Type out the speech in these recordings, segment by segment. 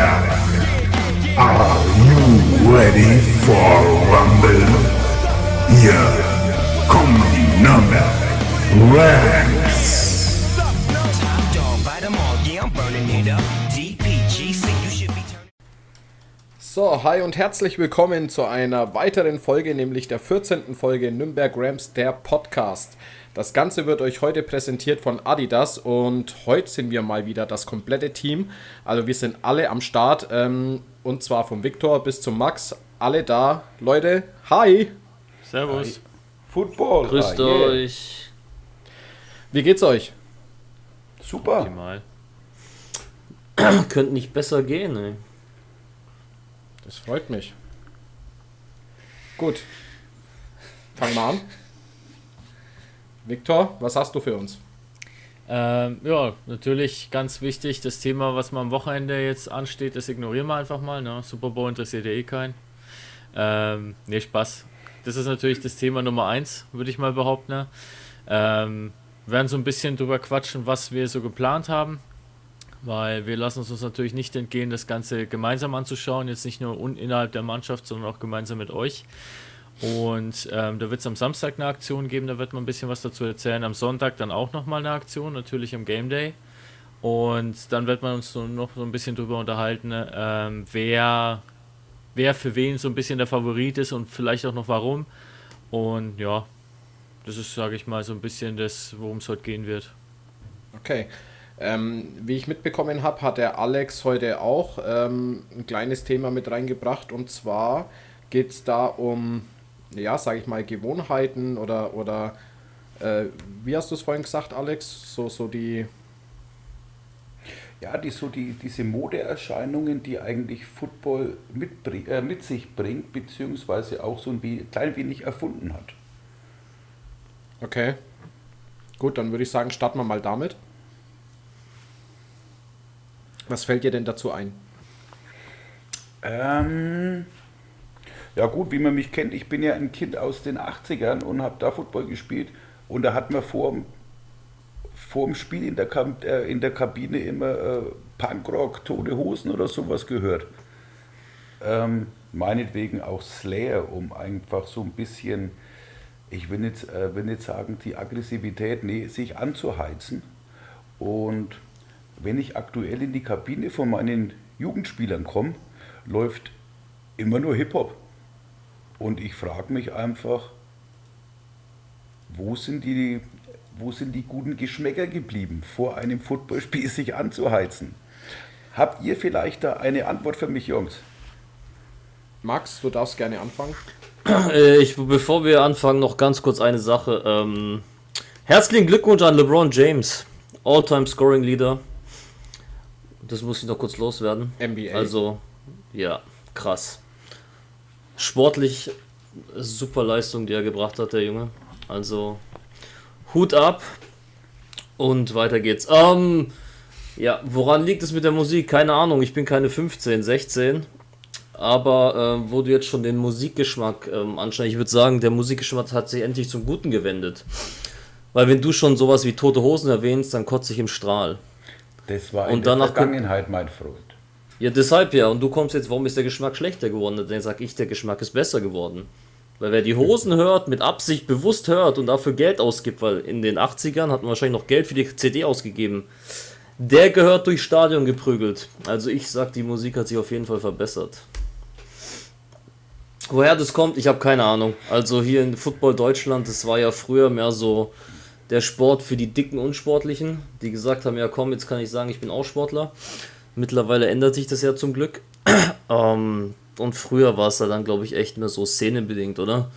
Are you ready for Rumble? Hier kommen die Number Ranks. So, hi und herzlich willkommen zu einer weiteren Folge, nämlich der 14. Folge Nürnberg Rams, der Podcast. Das Ganze wird euch heute präsentiert von Adidas und heute sind wir mal wieder das komplette Team. Also wir sind alle am Start ähm, und zwar vom Viktor bis zum Max. Alle da. Leute, hi! Servus. Football. Grüßt ah, yeah. euch. Wie geht's euch? Super. Optimal. Könnte nicht besser gehen, ey. Das freut mich. Gut. Fangen wir an. Viktor, was hast du für uns? Ähm, ja, natürlich ganz wichtig, das Thema, was mal am Wochenende jetzt ansteht, das ignorieren wir einfach mal. Ne? Super Bowl interessiert ja eh keinen. Ähm, nee, Spaß. Das ist natürlich das Thema Nummer eins, würde ich mal behaupten. Ne? Ähm, werden so ein bisschen drüber quatschen, was wir so geplant haben. Weil wir lassen es uns natürlich nicht entgehen, das Ganze gemeinsam anzuschauen. Jetzt nicht nur innerhalb der Mannschaft, sondern auch gemeinsam mit euch. Und ähm, da wird es am Samstag eine Aktion geben, da wird man ein bisschen was dazu erzählen. Am Sonntag dann auch nochmal eine Aktion, natürlich am Game Day. Und dann wird man uns so noch so ein bisschen drüber unterhalten, ähm, wer, wer für wen so ein bisschen der Favorit ist und vielleicht auch noch warum. Und ja, das ist, sage ich mal, so ein bisschen das, worum es heute gehen wird. Okay. Ähm, wie ich mitbekommen habe, hat der Alex heute auch ähm, ein kleines Thema mit reingebracht und zwar geht es da um, ja, sage ich mal, Gewohnheiten oder, oder äh, wie hast du es vorhin gesagt, Alex? So, so die, Ja, die, so die, diese Modeerscheinungen, die eigentlich Football mitbring, äh, mit sich bringt, beziehungsweise auch so ein klein wenig erfunden hat. okay. Gut, dann würde ich sagen, starten wir mal damit. Was fällt dir denn dazu ein? Ähm, ja gut, wie man mich kennt, ich bin ja ein Kind aus den 80ern und habe da Football gespielt und da hat man vor, vor dem Spiel in der, Kam äh, in der Kabine immer äh, Punkrock, Tote Hosen oder sowas gehört. Ähm, meinetwegen auch Slayer, um einfach so ein bisschen, ich will nicht, äh, will nicht sagen, die Aggressivität, nee, sich anzuheizen. Und wenn ich aktuell in die Kabine von meinen Jugendspielern komme, läuft immer nur Hip-Hop. Und ich frage mich einfach, wo sind, die, wo sind die guten Geschmäcker geblieben, vor einem Footballspiel sich anzuheizen? Habt ihr vielleicht da eine Antwort für mich, Jungs? Max, du darfst gerne anfangen. Äh, ich, bevor wir anfangen, noch ganz kurz eine Sache. Ähm, herzlichen Glückwunsch an LeBron James, All-Time Scoring Leader. Das muss ich noch kurz loswerden. NBA. Also, ja, krass. Sportlich super Leistung, die er gebracht hat, der Junge. Also, Hut ab und weiter geht's. Ähm, ja, woran liegt es mit der Musik? Keine Ahnung, ich bin keine 15, 16. Aber äh, wo du jetzt schon den Musikgeschmack ähm, anscheinend, ich würde sagen, der Musikgeschmack hat sich endlich zum Guten gewendet. Weil wenn du schon sowas wie Tote Hosen erwähnst, dann kotze ich im Strahl. Das war Und in der danach kommt- Vergangenheit, mein Freund. Ja, deshalb ja. Und du kommst jetzt, warum ist der Geschmack schlechter geworden? Dann sag ich, der Geschmack ist besser geworden. Weil wer die Hosen hört, mit Absicht bewusst hört und dafür Geld ausgibt, weil in den 80ern hat man wahrscheinlich noch Geld für die CD ausgegeben, der gehört durchs Stadion geprügelt. Also ich sag, die Musik hat sich auf jeden Fall verbessert. Woher das kommt, ich habe keine Ahnung. Also hier in Football Deutschland, das war ja früher mehr so der Sport für die dicken Unsportlichen, die gesagt haben, ja komm, jetzt kann ich sagen, ich bin auch Sportler. Mittlerweile ändert sich das ja zum Glück. ähm, und früher war es ja dann, glaube ich, echt mehr so szenenbedingt, oder?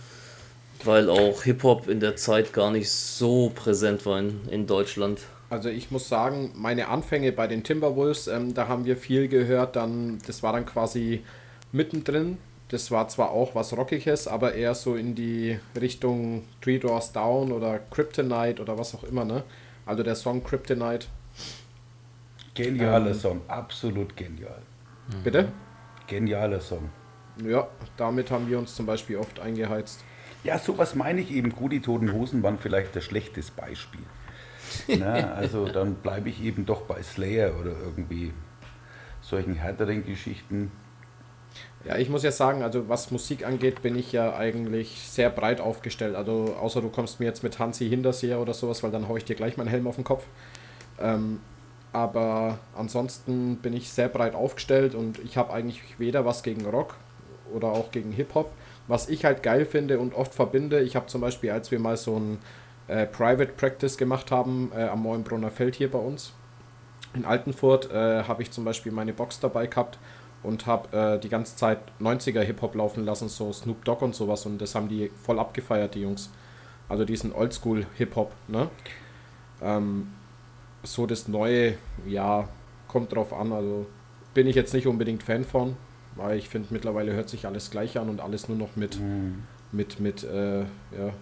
Weil auch Hip-Hop in der Zeit gar nicht so präsent war in, in Deutschland. Also ich muss sagen, meine Anfänge bei den Timberwolves, ähm, da haben wir viel gehört. Dann, das war dann quasi mittendrin. Das war zwar auch was Rockiges, aber eher so in die Richtung Three Doors Down oder Kryptonite oder was auch immer, ne? Also der Song Kryptonite. Genialer Ähm. Song, absolut genial. Bitte? Genialer Song. Ja, damit haben wir uns zum Beispiel oft eingeheizt. Ja, sowas meine ich eben. Gut, die Toten Hosen waren vielleicht das schlechteste Beispiel. Na, also dann bleibe ich eben doch bei Slayer oder irgendwie solchen härteren Geschichten. Ja, ich muss ja sagen, also was Musik angeht, bin ich ja eigentlich sehr breit aufgestellt. Also außer du kommst mir jetzt mit Hansi Hinterseher oder sowas, weil dann haue ich dir gleich meinen Helm auf den Kopf. Ähm, aber ansonsten bin ich sehr breit aufgestellt und ich habe eigentlich weder was gegen Rock oder auch gegen Hip-Hop. Was ich halt geil finde und oft verbinde, ich habe zum Beispiel, als wir mal so ein äh, Private Practice gemacht haben äh, am Moinbrunner Feld hier bei uns in Altenfurt, äh, habe ich zum Beispiel meine Box dabei gehabt und habe äh, die ganze Zeit 90er Hip-Hop laufen lassen, so Snoop Dogg und sowas und das haben die voll abgefeiert, die Jungs. Also diesen Oldschool Hip-Hop, ne? Ähm, so das Neue, ja, kommt drauf an, also bin ich jetzt nicht unbedingt Fan von, weil ich finde mittlerweile hört sich alles gleich an und alles nur noch mit, mit, mit, äh, ja,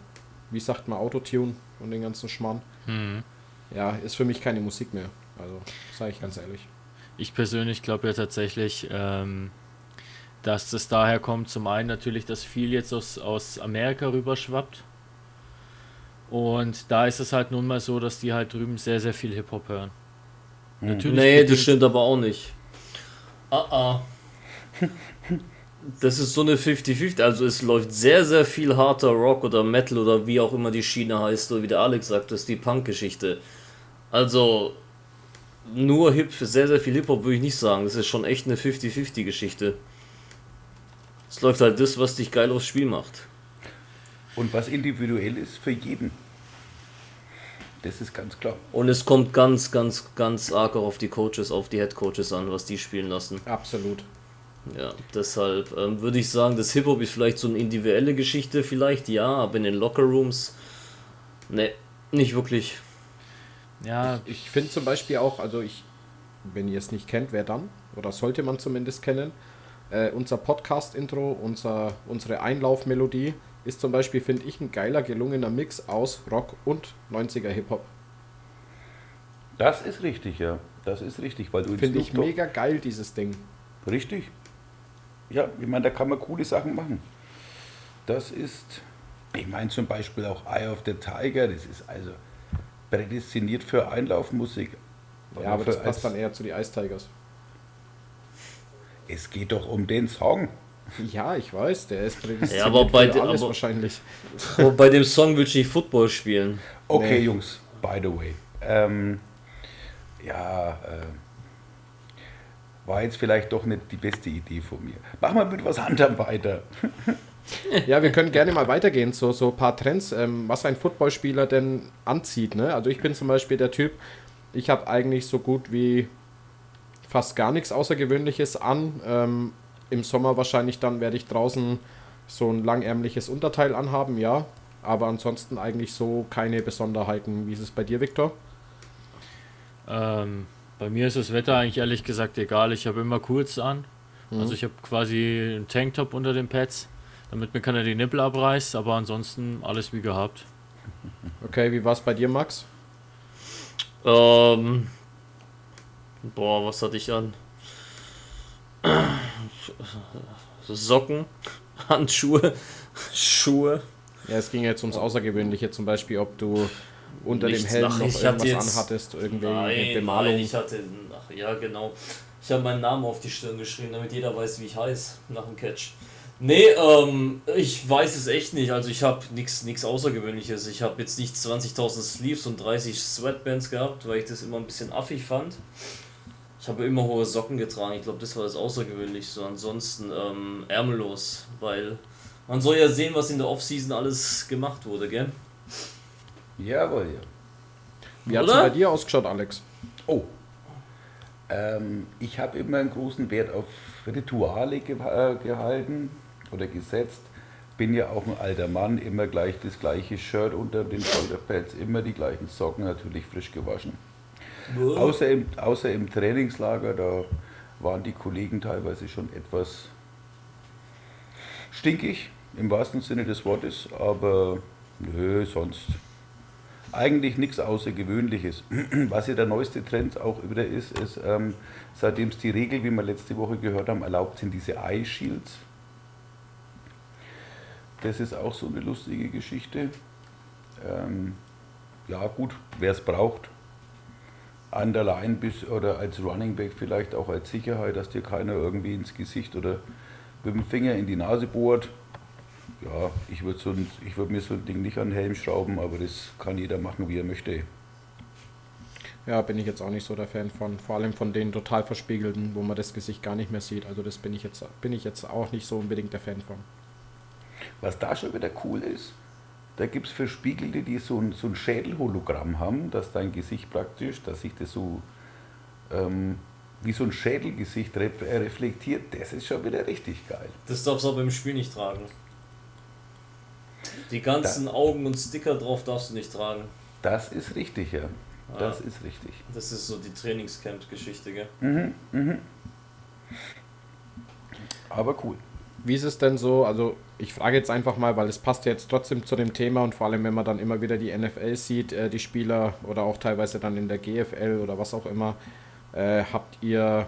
wie sagt man, Autotune und den ganzen Schmarrn. Ja, ist für mich keine Musik mehr, also sage ich ganz ehrlich. Ich persönlich glaube ja tatsächlich, ähm, dass das daher kommt, zum einen natürlich, dass viel jetzt aus, aus Amerika rüberschwappt. Und da ist es halt nun mal so, dass die halt drüben sehr, sehr viel Hip-Hop hören. Natürlich Nee, das stimmt aber auch nicht. Ah, ah. Das ist so eine 50-50. Also es läuft sehr, sehr viel harter Rock oder Metal oder wie auch immer die Schiene heißt, oder wie der Alex sagt, das ist die Punk-Geschichte. Also nur Hip, sehr, sehr viel Hip-Hop würde ich nicht sagen. Das ist schon echt eine 50-50-Geschichte. Es läuft halt das, was dich geil aufs Spiel macht. Und was individuell ist für jeden. Das ist ganz klar. Und es kommt ganz, ganz, ganz arg auch auf die Coaches, auf die Head Coaches an, was die spielen lassen. Absolut. Ja, deshalb ähm, würde ich sagen, das Hip-Hop ist vielleicht so eine individuelle Geschichte, vielleicht ja, aber in den Locker-Rooms, ne, nicht wirklich. Ja, Ich finde zum Beispiel auch, also ich, wenn ihr es nicht kennt, wer dann? Oder sollte man zumindest kennen. Äh, unser Podcast-Intro, unser, unsere Einlaufmelodie ist zum Beispiel, finde ich, ein geiler, gelungener Mix aus Rock und 90er Hip-Hop. Das ist richtig, ja. Das ist richtig, weil du in Finde ich mega geil, dieses Ding. Richtig. Ja, ich meine, da kann man coole Sachen machen. Das ist, ich meine zum Beispiel auch Eye of the Tiger, das ist also prädestiniert für Einlaufmusik. Ja, aber das passt dann eher zu die Ice Tigers. Es geht doch um den Song. Ja, ich weiß, der ist prädestiniert Ja, aber bei für de- alles aber- wahrscheinlich. Aber bei dem Song will ich nicht Football spielen. Okay, Nee. Jungs, by the way. Ähm, ja, äh, war jetzt vielleicht doch nicht die beste Idee von mir. Machen wir mit was anderem weiter. Ja, wir können gerne mal weitergehen zu so ein paar Trends, ähm, was ein Footballspieler denn anzieht. Ne? Also ich bin zum Beispiel der Typ, ich habe eigentlich so gut wie fast gar nichts Außergewöhnliches an. Ähm, Im Sommer wahrscheinlich dann werde ich draußen so ein langärmliches Unterteil anhaben, ja. Aber ansonsten eigentlich so keine Besonderheiten. Wie ist es bei dir, Viktor? ähm, bei mir ist das Wetter eigentlich ehrlich gesagt egal. Ich habe immer kurz an. Also ich habe quasi einen Tanktop unter den Pads, damit mir keiner die Nippel abreißt, aber ansonsten alles wie gehabt. Okay, wie war es bei dir, Max? Ähm, boah, was hatte ich an? Socken, Handschuhe, Schuhe. Ja, es ging jetzt ums Außergewöhnliche, zum Beispiel, ob du unter Nichts dem Helm noch ich irgendwas jetzt- anhattest, irgendwie Nein, Bemalung. nein, ich hatte, ach ja genau, ich habe meinen Namen auf die Stirn geschrieben, damit jeder weiß, wie ich heiße nach dem Catch. Nee, ähm, ich weiß es echt nicht. Also ich habe nichts nichts Außergewöhnliches. Ich habe jetzt nicht 20.000 Sleeves und 30 Sweatbands gehabt, weil ich das immer ein bisschen affig fand. Ich habe immer hohe Socken getragen. Ich glaube, das war das Außergewöhnlichste. Ansonsten ähm, ärmellos, weil man soll ja sehen, was in der Offseason alles gemacht wurde, gell? Jawohl, ja. Wie hat es bei dir ausgeschaut, Alex? Oh. Ähm, ich habe immer einen großen Wert auf Rituale ge äh, gehalten oder gesetzt. Bin ja auch ein alter Mann, immer gleich das gleiche Shirt unter den Schulterpads, immer die gleichen Socken, natürlich frisch gewaschen. Außer im, außer im Trainingslager, da waren die Kollegen teilweise schon etwas stinkig, im wahrsten Sinne des Wortes, aber nö, sonst eigentlich nichts Außergewöhnliches. Was ja der neueste Trend auch wieder ist, ist, ähm, seitdem es die Regel, wie wir letzte Woche gehört haben, erlaubt sind diese Eye Shields. Das ist auch so eine lustige Geschichte. Ähm, ja gut, wer es braucht, an der Line bis oder als Running Back vielleicht auch als Sicherheit, dass dir keiner irgendwie ins Gesicht oder mit dem Finger in die Nase bohrt. Ja, ich würde so würd mir so ein Ding nicht an den Helm schrauben, aber das kann jeder machen, wie er möchte. Ja, bin ich jetzt auch nicht so der Fan von. Vor allem von den total verspiegelten, wo man das Gesicht gar nicht mehr sieht. Also das bin ich jetzt, bin ich jetzt auch nicht so unbedingt der Fan von. Was da schon wieder cool ist, da gibt es Verspiegelte, die so ein, so ein Schädelhologramm haben, dass dein Gesicht praktisch, dass sich das so ähm, wie so ein Schädelgesicht reflektiert. Das ist schon wieder richtig geil. Das darfst du aber im Spiel nicht tragen. Die ganzen da, Augen und Sticker drauf darfst du nicht tragen. Das ist richtig, ja. Das ah, ist richtig. Das ist so die Trainingscamp-Geschichte, gell? Mhm, mhm. Aber cool. Wie ist es denn so? Also, ich frage jetzt einfach mal, weil es passt jetzt trotzdem zu dem Thema und vor allem, wenn man dann immer wieder die NFL sieht, äh, die Spieler oder auch teilweise dann in der GFL oder was auch immer, äh, habt ihr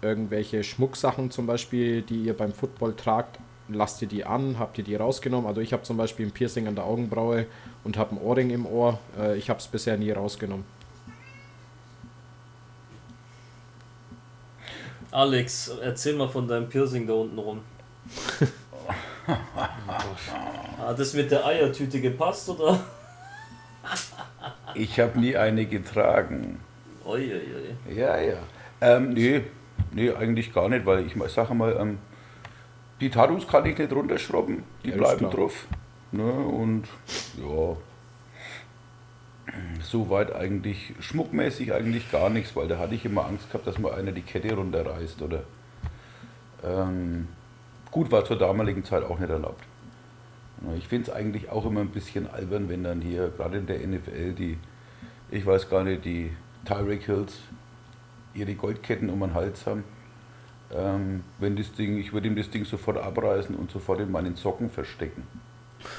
irgendwelche Schmucksachen zum Beispiel, die ihr beim Football tragt? Lasst ihr die an? Habt ihr die rausgenommen? Also, ich habe zum Beispiel ein Piercing an der Augenbraue und habe ein Ohrring im Ohr. Äh, ich habe es bisher nie rausgenommen. Alex, erzähl mal von deinem Piercing da unten rum. Hat das mit der Eiertüte gepasst oder? ich habe nie eine getragen. Uiuiui. Ja, ja. Ähm, nee, nee, eigentlich gar nicht, weil ich sage mal, ähm, die Tattoos kann ich nicht runterschrauben, die ja, bleiben drauf. Ne, und ja, soweit eigentlich schmuckmäßig eigentlich gar nichts, weil da hatte ich immer Angst gehabt, dass mal einer die Kette runterreißt oder ähm, Gut, war zur damaligen Zeit auch nicht erlaubt. Ich finde es eigentlich auch immer ein bisschen albern, wenn dann hier, gerade in der NFL, die, ich weiß gar nicht, die Tyreek Hills ihre Goldketten um den Hals haben. Ähm, wenn das Ding, ich würde ihm das Ding sofort abreißen und sofort in meinen Socken verstecken.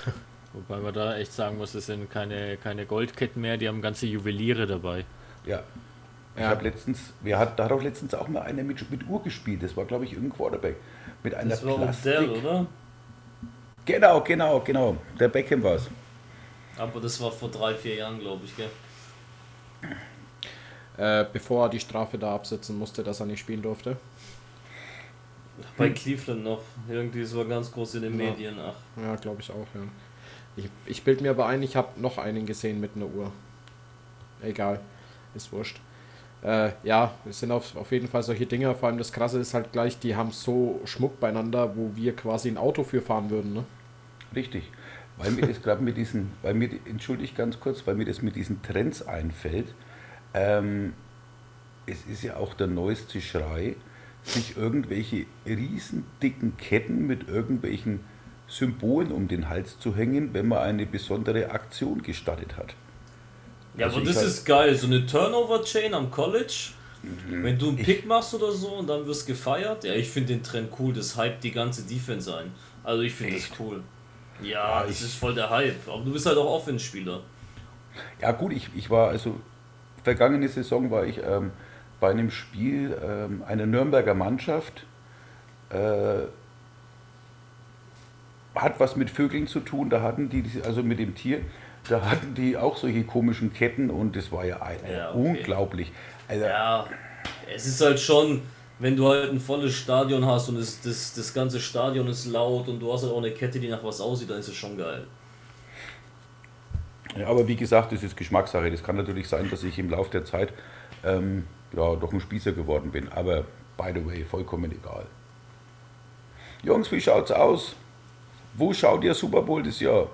Wobei man da echt sagen muss, es sind keine, keine Goldketten mehr, die haben ganze Juweliere dabei. Ja. Ich ja. habe letztens, wir hat, da hat auch letztens auch mal einer mit, mit Uhr gespielt, das war glaube ich irgendein Quarterback mit einer das war Plastik. Odell, oder? Genau, genau, genau. Der Beckham war es. Aber das war vor drei, vier Jahren, glaube ich, gell? Äh, bevor er die Strafe da absitzen musste, dass er nicht spielen durfte. Bei Cleveland noch. Irgendwie, es war ganz groß in den ja. Medien. Ach. Ja, glaube ich auch, ja. Ich, ich bilde mir aber ein, ich habe noch einen gesehen mit einer Uhr. Egal, ist wurscht. Äh, ja, es sind auf, auf jeden Fall solche Dinge. Vor allem das Krasse ist halt gleich, die haben so Schmuck beieinander, wo wir quasi ein Auto für fahren würden. Ne? Richtig. Weil mir das gerade mit diesen, weil mir, entschuldige ganz kurz, weil mir das mit diesen Trends einfällt. Ähm, es ist ja auch der neueste Schrei, sich irgendwelche riesen dicken Ketten mit irgendwelchen Symbolen um den Hals zu hängen, wenn man eine besondere Aktion gestattet hat. Ja, also aber das halt ist geil. So eine Turnover-Chain am College. Mhm. Wenn du einen Pick machst oder so und dann wirst gefeiert, ja, ich finde den Trend cool. Das hype die ganze Defense ein. Also ich finde das cool. Ja, ja das ist voll der Hype. Aber du bist halt auch Offense-Spieler. Ja, gut, ich, ich war, also vergangene Saison war ich ähm, bei einem Spiel ähm, einer Nürnberger Mannschaft. Äh, hat was mit Vögeln zu tun, da hatten die, also mit dem Tier, da hatten die auch solche komischen Ketten und das war ja, ein, ja okay. unglaublich. Also, ja, es ist halt schon, wenn du halt ein volles Stadion hast und es, das, das ganze Stadion ist laut und du hast halt auch eine Kette, die nach was aussieht, dann ist es schon geil. Ja, aber wie gesagt, das ist Geschmackssache. Das kann natürlich sein, dass ich im Laufe der Zeit ähm, ja, doch ein Spießer geworden bin. Aber by the way, vollkommen egal. Jungs, wie schaut's aus? Wo schaut ihr Super Bowl das Jahr?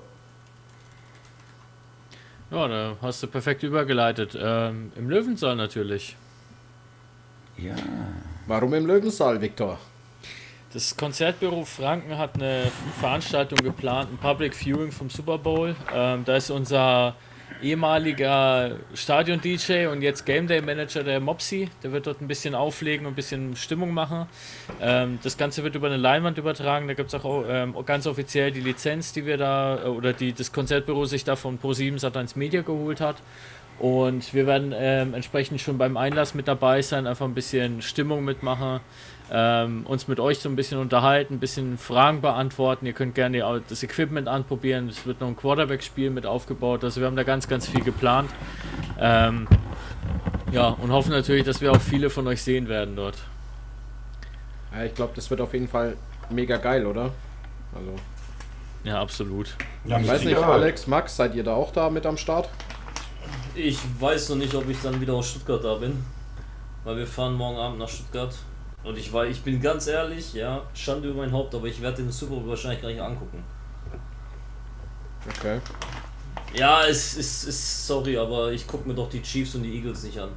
Ja, da hast du perfekt übergeleitet. Ähm, Im Löwensaal natürlich. Ja. Warum im Löwensaal, Viktor? Das Konzertbüro Franken hat eine Veranstaltung geplant, ein Public Viewing vom Super Bowl. Ähm, da ist unser ehemaliger Stadion-DJ und jetzt Game Day-Manager der Mopsy. Der wird dort ein bisschen auflegen und ein bisschen Stimmung machen. Ähm, das Ganze wird über eine Leinwand übertragen. Da gibt es auch ähm, ganz offiziell die Lizenz, die wir da, äh, oder die das Konzertbüro sich da von Pro7 Sat1 Media geholt hat. Und wir werden ähm, entsprechend schon beim Einlass mit dabei sein, einfach ein bisschen Stimmung mitmachen, ähm, uns mit euch so ein bisschen unterhalten, ein bisschen Fragen beantworten. Ihr könnt gerne das Equipment anprobieren. Es wird noch ein Quarterback-Spiel mit aufgebaut. Also wir haben da ganz, ganz viel geplant. Ähm, ja, und hoffen natürlich, dass wir auch viele von euch sehen werden dort. Ja, ich glaube, das wird auf jeden Fall mega geil, oder? Also. Ja, absolut. Ja, ich weiß nicht, Alex, Max, seid ihr da auch da mit am Start? Ich weiß noch nicht, ob ich dann wieder aus Stuttgart da bin. Weil wir fahren morgen Abend nach Stuttgart. Und ich war, ich bin ganz ehrlich, ja, Schande über mein Haupt, aber ich werde den Super Bowl wahrscheinlich gar nicht angucken. Okay. Ja, es ist, ist sorry, aber ich gucke mir doch die Chiefs und die Eagles nicht an.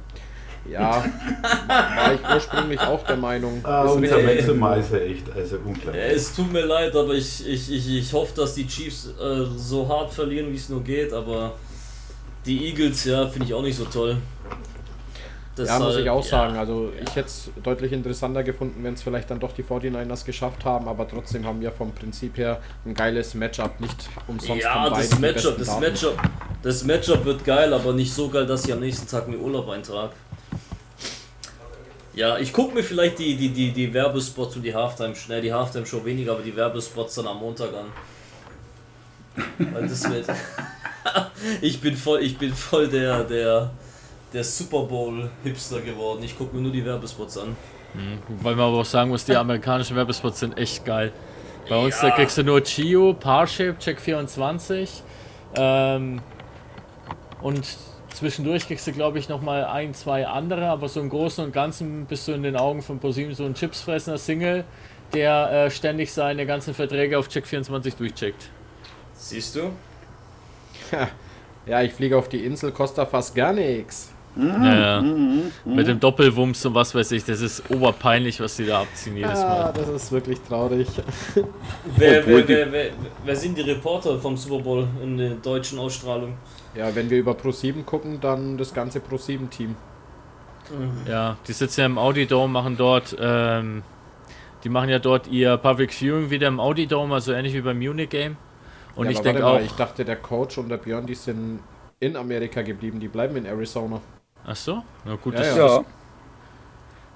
Ja, war ich ursprünglich auch der Meinung. Ah, unser Maximizer echt, also unglaublich. Es tut mir leid, aber ich, ich, ich, ich hoffe, dass die Chiefs äh, so hart verlieren, wie es nur geht, aber die Eagles, ja, finde ich auch nicht so toll. Das ja, muss ich auch ja, sagen. Also ja. ich hätte es deutlich interessanter gefunden, wenn es vielleicht dann doch die 49ers geschafft haben, aber trotzdem haben wir vom Prinzip her ein geiles Matchup, nicht umsonst. Ja, das Matchup, das Matchup, das Matchup wird geil, aber nicht so geil, dass ich am nächsten Tag mir Urlaub eintrage. Ja, ich gucke mir vielleicht die, die, die, die Werbespots und die Halftime, schnell die Halftime-Show weniger, aber die Werbespots dann am Montag an. Weil das wird. ich bin voll, ich bin voll der, der, der Super Bowl-Hipster geworden. Ich gucke mir nur die Werbespots an. Mhm. Weil man aber auch sagen muss, die amerikanischen Werbespots sind echt geil. Bei uns ja. da kriegst du nur Chio, Parship, Check 24 ähm, und zwischendurch kriegst du glaube ich nochmal ein, zwei andere, aber so im Großen und Ganzen bist du in den Augen von ProSieben so ein Chipsfressender Single, der äh, ständig seine ganzen Verträge auf Check 24 durchcheckt. Siehst du? ja, ich fliege auf die Insel, kostet fast gar nichts. Mhm. Ja, mhm. Mhm. Mit dem Doppelwumms und was weiß ich, das ist oberpeinlich, was die da abziehen jedes Mal. Ja, das ist wirklich traurig. wer, wer, wer, wer, wer sind die Reporter vom Super Bowl in der deutschen Ausstrahlung? Ja, wenn wir über Pro7 gucken, dann das ganze Pro7-Team. Mhm. Ja, die sitzen ja im Audi Dome, machen dort, ähm, die machen ja dort ihr Public Viewing wieder im Audi Dome, also ähnlich wie beim Munich Game. Und ja, ich denke auch. Ich dachte, der Coach und der Björn, die sind in Amerika geblieben, die bleiben in Arizona. Ach so? Na gut, ja, das, ja.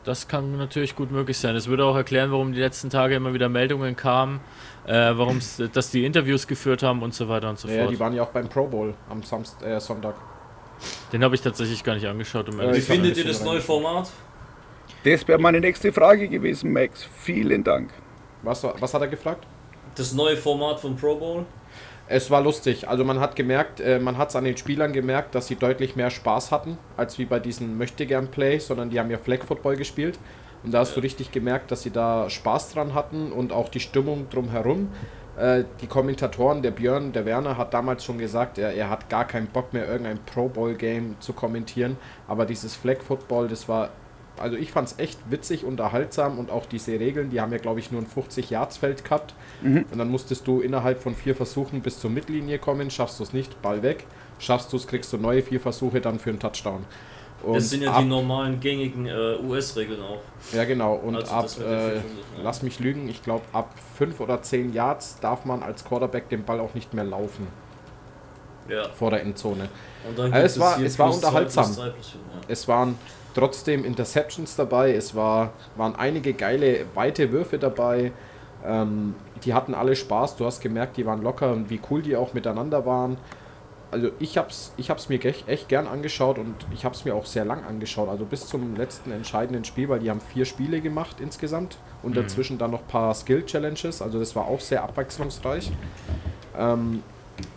das, kann natürlich gut möglich sein. Das würde auch erklären, warum die letzten Tage immer wieder Meldungen kamen, äh, warum dass die Interviews geführt haben und so weiter und so ja, fort. Ja, die waren ja auch beim Pro Bowl am Samst äh, Sonntag. Den habe ich tatsächlich gar nicht angeschaut. Um äh, Wie findet ihr das neue Format? Das wäre meine nächste Frage gewesen, Max. Vielen Dank. Was, was hat er gefragt? Das neue Format vom Pro Bowl? Es war lustig. Also man hat gemerkt, äh, man hat es an den Spielern gemerkt, dass sie deutlich mehr Spaß hatten, als wie bei diesen Möchtegern-Play, sondern die haben ja Flag Football gespielt. Und da hast du richtig gemerkt, dass sie da Spaß dran hatten und auch die Stimmung drumherum. Äh, die Kommentatoren, der Björn, der Werner hat damals schon gesagt, er, er hat gar keinen Bock mehr, irgendein Pro Bowl Game zu kommentieren. Aber dieses Flag Football, das war also ich fand es echt witzig, unterhaltsam und auch diese Regeln, die haben ja glaube ich nur ein 50 Yards Feld gehabt mhm. und dann musstest du innerhalb von vier Versuchen bis zur Mittellinie kommen, schaffst du es nicht, Ball weg, schaffst du es, kriegst du neue vier Versuche dann für einen Touchdown. Und das sind ja ab, die normalen gängigen äh, US-Regeln auch. Ja genau und also ab, äh, ja. lass mich lügen, ich glaube ab 5 oder 10 Yards darf man als Quarterback den Ball auch nicht mehr laufen. Ja. Vor der Endzone. Also es war, es war unterhaltsam. 3, 4, ja. Es waren trotzdem Interceptions dabei. Es war, waren einige geile, weite Würfe dabei. Ähm, die hatten alle Spaß. Du hast gemerkt, die waren locker und wie cool die auch miteinander waren. Also ich habe es ich hab's mir echt, echt gern angeschaut und ich habe es mir auch sehr lang angeschaut. Also bis zum letzten entscheidenden Spiel, weil die haben vier Spiele gemacht insgesamt und mhm. dazwischen dann noch ein paar Skill-Challenges. Also das war auch sehr abwechslungsreich. Ähm,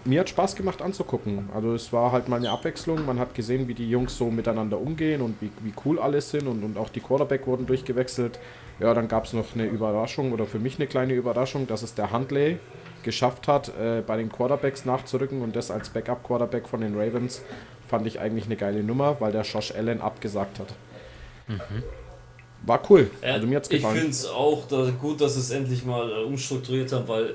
mir hat Spaß gemacht anzugucken. Also es war halt mal eine Abwechslung. Man hat gesehen, wie die Jungs so miteinander umgehen und wie, wie cool alles sind und, und auch die Quarterback wurden durchgewechselt. Ja, dann gab es noch eine Überraschung oder für mich eine kleine Überraschung, dass es der Handley geschafft hat, äh, bei den Quarterbacks nachzurücken und das als Backup-Quarterback von den Ravens fand ich eigentlich eine geile Nummer, weil der Josh Allen abgesagt hat. Mhm. War cool. also mir hat's gefallen. Ich finde es auch da gut, dass es endlich mal äh, umstrukturiert haben, weil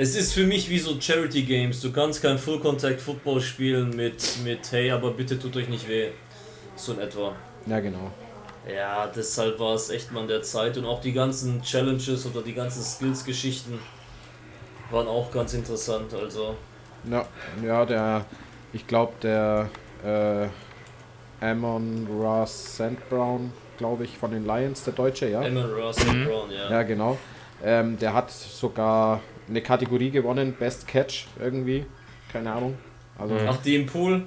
Es ist für mich wie so Charity Games. Du kannst kein Full Contact Football spielen mit, mit hey, aber bitte tut euch nicht weh. So in etwa. Ja, genau. Ja, deshalb war es echt mal an der Zeit und auch die ganzen Challenges oder die ganzen Skills-Geschichten waren auch ganz interessant. Also, Ja, ja der, ich glaube, der äh, Amon Ross St. Brown, glaube ich, von den Lions, der Deutsche, ja. Amon Ross und Brown, ja. Ja, genau. Ähm, der hat sogar eine Kategorie gewonnen, Best Catch irgendwie. Keine Ahnung. Also, Ach, die im Pool?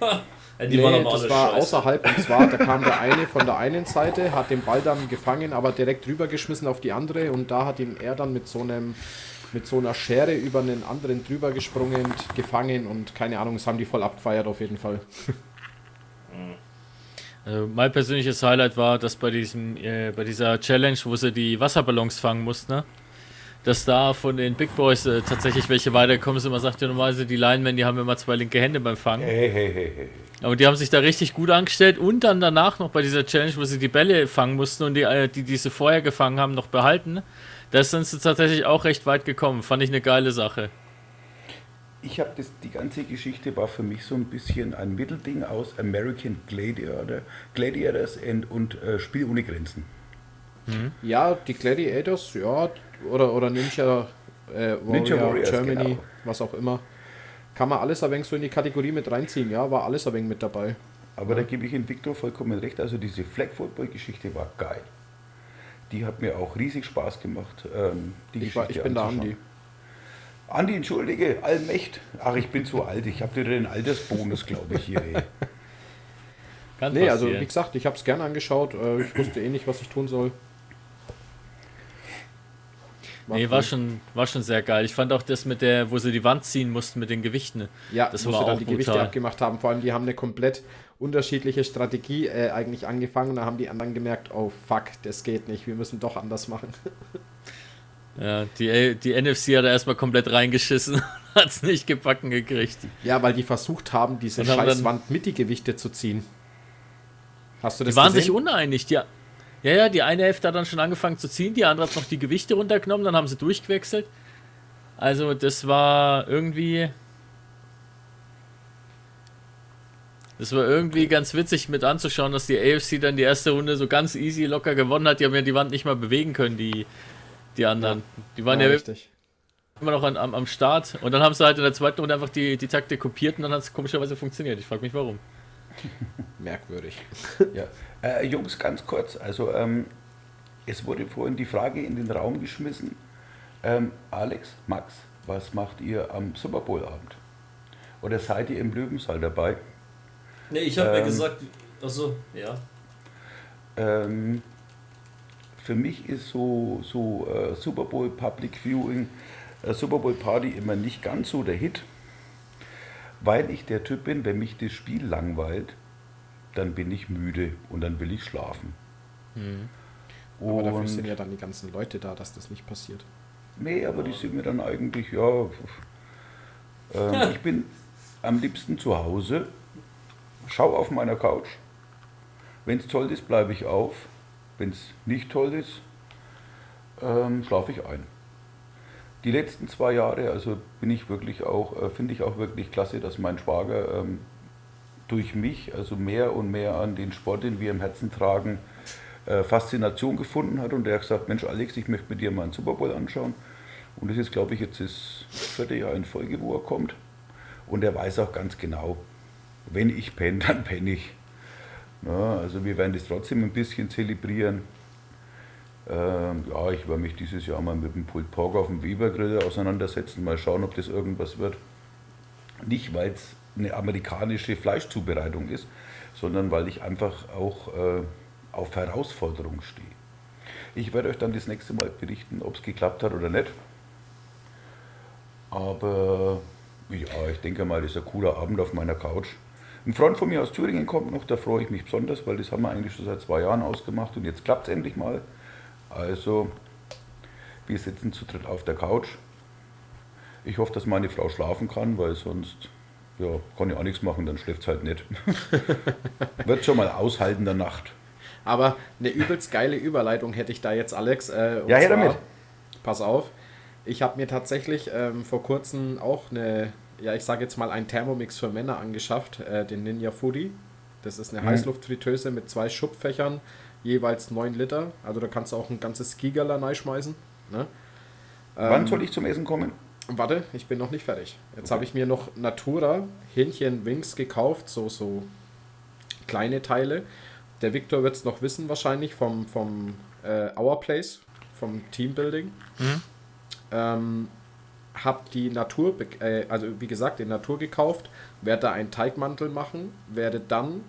die nee, waren aber das war scheiße. außerhalb und zwar, da kam der eine von der einen Seite, hat den Ball dann gefangen, aber direkt rübergeschmissen auf die andere und da hat ihn er dann mit so einem mit so einer Schere über einen anderen drüber gesprungen, gefangen und keine Ahnung, das haben die voll abgefeiert auf jeden Fall. Also mein persönliches Highlight war, dass bei diesem, äh, bei dieser Challenge, wo sie die Wasserballons fangen mussten, ne? Dass da von den Big Boys äh, tatsächlich welche weitergekommen sind. Man sagt ja normalerweise, die Linemen, die haben immer zwei linke Hände beim Fangen. Hey, hey, hey, hey. Aber die haben sich da richtig gut angestellt und dann danach noch bei dieser Challenge, wo sie die Bälle fangen mussten und die, äh, die diese vorher gefangen haben, noch behalten. Da sind sie tatsächlich auch recht weit gekommen. Fand ich eine geile Sache. Ich habe das, die ganze Geschichte war für mich so ein bisschen ein Mittelding aus American Gladiator, Gladiators and, und äh, Spiel ohne Grenzen. Ja, die Gladiators, ja, oder, oder Ninja, äh, Warrior, Ninja Warriors, Germany, genau. was auch immer. Kann man alles ein wenig so in die Kategorie mit reinziehen, ja, war alles ein wenig mit dabei. Aber da gebe ich Ihnen Victor vollkommen recht. Also diese Flag Football Geschichte war geil. Die hat mir auch riesig Spaß gemacht. Ähm, die Ich, war, ich Geschichte bin der. Andi. Andi, entschuldige, Allmächt. Ach, ich bin zu alt. Ich habe wieder den Altersbonus, glaube ich, hier. Ey. Kann Nee, also passieren. wie gesagt, ich habe es gerne angeschaut. Äh, ich wusste eh nicht, was ich tun soll. Nee, cool. war schon, war schon sehr geil. Ich fand auch das mit der, wo sie die Wand ziehen mussten mit den Gewichten. Ja, das wo war sie dann auch die Gewichte brutal. abgemacht haben. Vor allem, die haben eine komplett unterschiedliche Strategie äh, eigentlich angefangen. Und da haben die anderen gemerkt, oh fuck, das geht nicht. Wir müssen doch anders machen. Ja, die, die NFC hat er erstmal komplett reingeschissen, hat es nicht gebacken gekriegt. Ja, weil die versucht haben, diese Scheißwand mit die Gewichte zu ziehen. Hast du das Die waren gesehen? sich uneinig. Die, ja, ja, die eine Hälfte hat dann schon angefangen zu ziehen, die andere hat noch die Gewichte runtergenommen, dann haben sie durchgewechselt. Also das war irgendwie... Das war irgendwie ganz witzig mit anzuschauen, dass die AFC dann die erste Runde so ganz easy locker gewonnen hat. Die haben ja die Wand nicht mal bewegen können, die, die anderen. Die waren ja, ja, richtig. immer noch an, am, am Start. Und dann haben sie halt in der zweiten Runde einfach die, die Taktik kopiert und dann hat es komischerweise funktioniert. Ich frage mich warum. Merkwürdig. Ja. Äh, Jungs, ganz kurz. Also, ähm, es wurde vorhin die Frage in den Raum geschmissen. Ähm, Alex, Max, was macht ihr am Super Bowl Abend? Oder seid ihr im Löwensaal dabei? Nee, ich habe mir Ähm. gesagt, achso, ja. Ähm, für mich ist so, so äh, Super Bowl Public Viewing, äh, Super Bowl Party immer nicht ganz so der Hit, weil ich der Typ bin, wenn mich das Spiel langweilt, dann bin ich müde und dann will ich schlafen. Aber dafür sind ja dann die ganzen Leute da, dass das nicht passiert. Nee, aber die sind mir dann eigentlich, ja. Ähm, ich bin am liebsten zu Hause, schau auf meiner Couch. Wenn es toll ist, bleibe ich auf. Wenn es nicht toll ist, ähm, schlafe ich ein. Die letzten zwei Jahre, also bin ich wirklich auch, äh, finde ich auch wirklich klasse, dass mein Schwager ähm, durch mich, also mehr und mehr an den Sport, den wir im Herzen tragen, äh, Faszination gefunden hat und der hat gesagt, Mensch Alex, ich möchte mit dir mal einen Super Bowl anschauen. Und das ist, glaube ich, jetzt das vierte Jahr in Folge, wo er kommt. Und er weiß auch ganz genau, wenn ich penne, dann penne ich. Ja, also wir werden das trotzdem ein bisschen zelebrieren. Ähm, ja, ich werde mich dieses Jahr mal mit dem Pulled Pork auf dem Webergrill auseinandersetzen, mal schauen, ob das irgendwas wird. Nicht, weil es eine amerikanische Fleischzubereitung ist, sondern weil ich einfach auch äh, auf Herausforderung stehe. Ich werde euch dann das nächste Mal berichten, ob es geklappt hat oder nicht. Aber ja, ich denke mal, das ist ein cooler Abend auf meiner Couch. Ein Freund von mir aus Thüringen kommt noch, da freue ich mich besonders, weil das haben wir eigentlich schon seit zwei Jahren ausgemacht und jetzt klappt es endlich mal. Also, wir sitzen zu dritt auf der Couch. Ich hoffe, dass meine Frau schlafen kann, weil sonst ja, kann ich auch nichts machen, dann schläft es halt nicht. Wird schon mal aushalten der Nacht. Aber eine übelst geile Überleitung hätte ich da jetzt, Alex. Äh, Ja, her damit. Pass auf. Ich habe mir tatsächlich ähm, vor kurzem auch eine, ja, ich sage jetzt mal einen Thermomix für Männer angeschafft, äh, den Ninja Foodie. Das ist eine Mhm. Heißluftfritteuse mit zwei Schubfächern, jeweils 9 Liter. Also da kannst du auch ein ganzes Gigerler reinschmeißen. Ne? Wann soll ich zum Essen kommen? Warte, ich bin noch nicht fertig. Jetzt habe ich mir noch Natura Hähnchen-Wings gekauft, so, so kleine Teile. Der Victor wird es noch wissen wahrscheinlich vom, vom äh, Our Place, vom Teambuilding. Ähm, hab die Natur, äh, also wie gesagt, den Natur gekauft, werde da einen Teigmantel machen, werde dann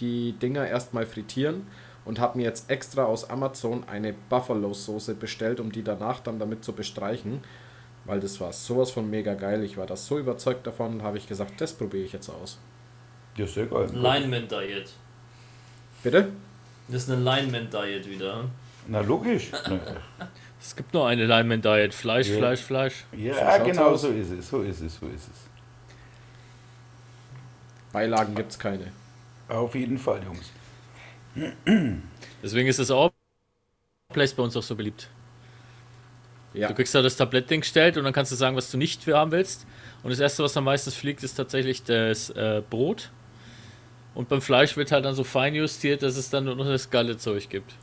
die Dinger erstmal frittieren und habe mir jetzt extra aus Amazon eine Buffalo-Soße bestellt, um die danach dann damit zu bestreichen, weil das war sowas von mega geil. Ich war da so überzeugt davon, habe ich gesagt, das probiere ich jetzt aus. Ja, sehr geil. Lineman Diet. Bitte? Das ist eine Lineman Diet wieder. Na, logisch. Es gibt nur eine Lineman Diet. Fleisch, Ja. Fleisch, Fleisch. Ja, schaut's genau aus. so ist es. So ist es, so ist es. Beilagen gibt es keine. Auf jeden Fall, Jungs. Deswegen ist das auch Place bei uns auch so beliebt. Ja, Du kriegst da das Tablettding gestellt und dann kannst du sagen, was du nicht haben willst. Und das erste, was am meisten fliegt, ist tatsächlich das äh, Brot. Und beim Fleisch wird halt dann so fein justiert, dass es dann nur noch das geile Zeug gibt.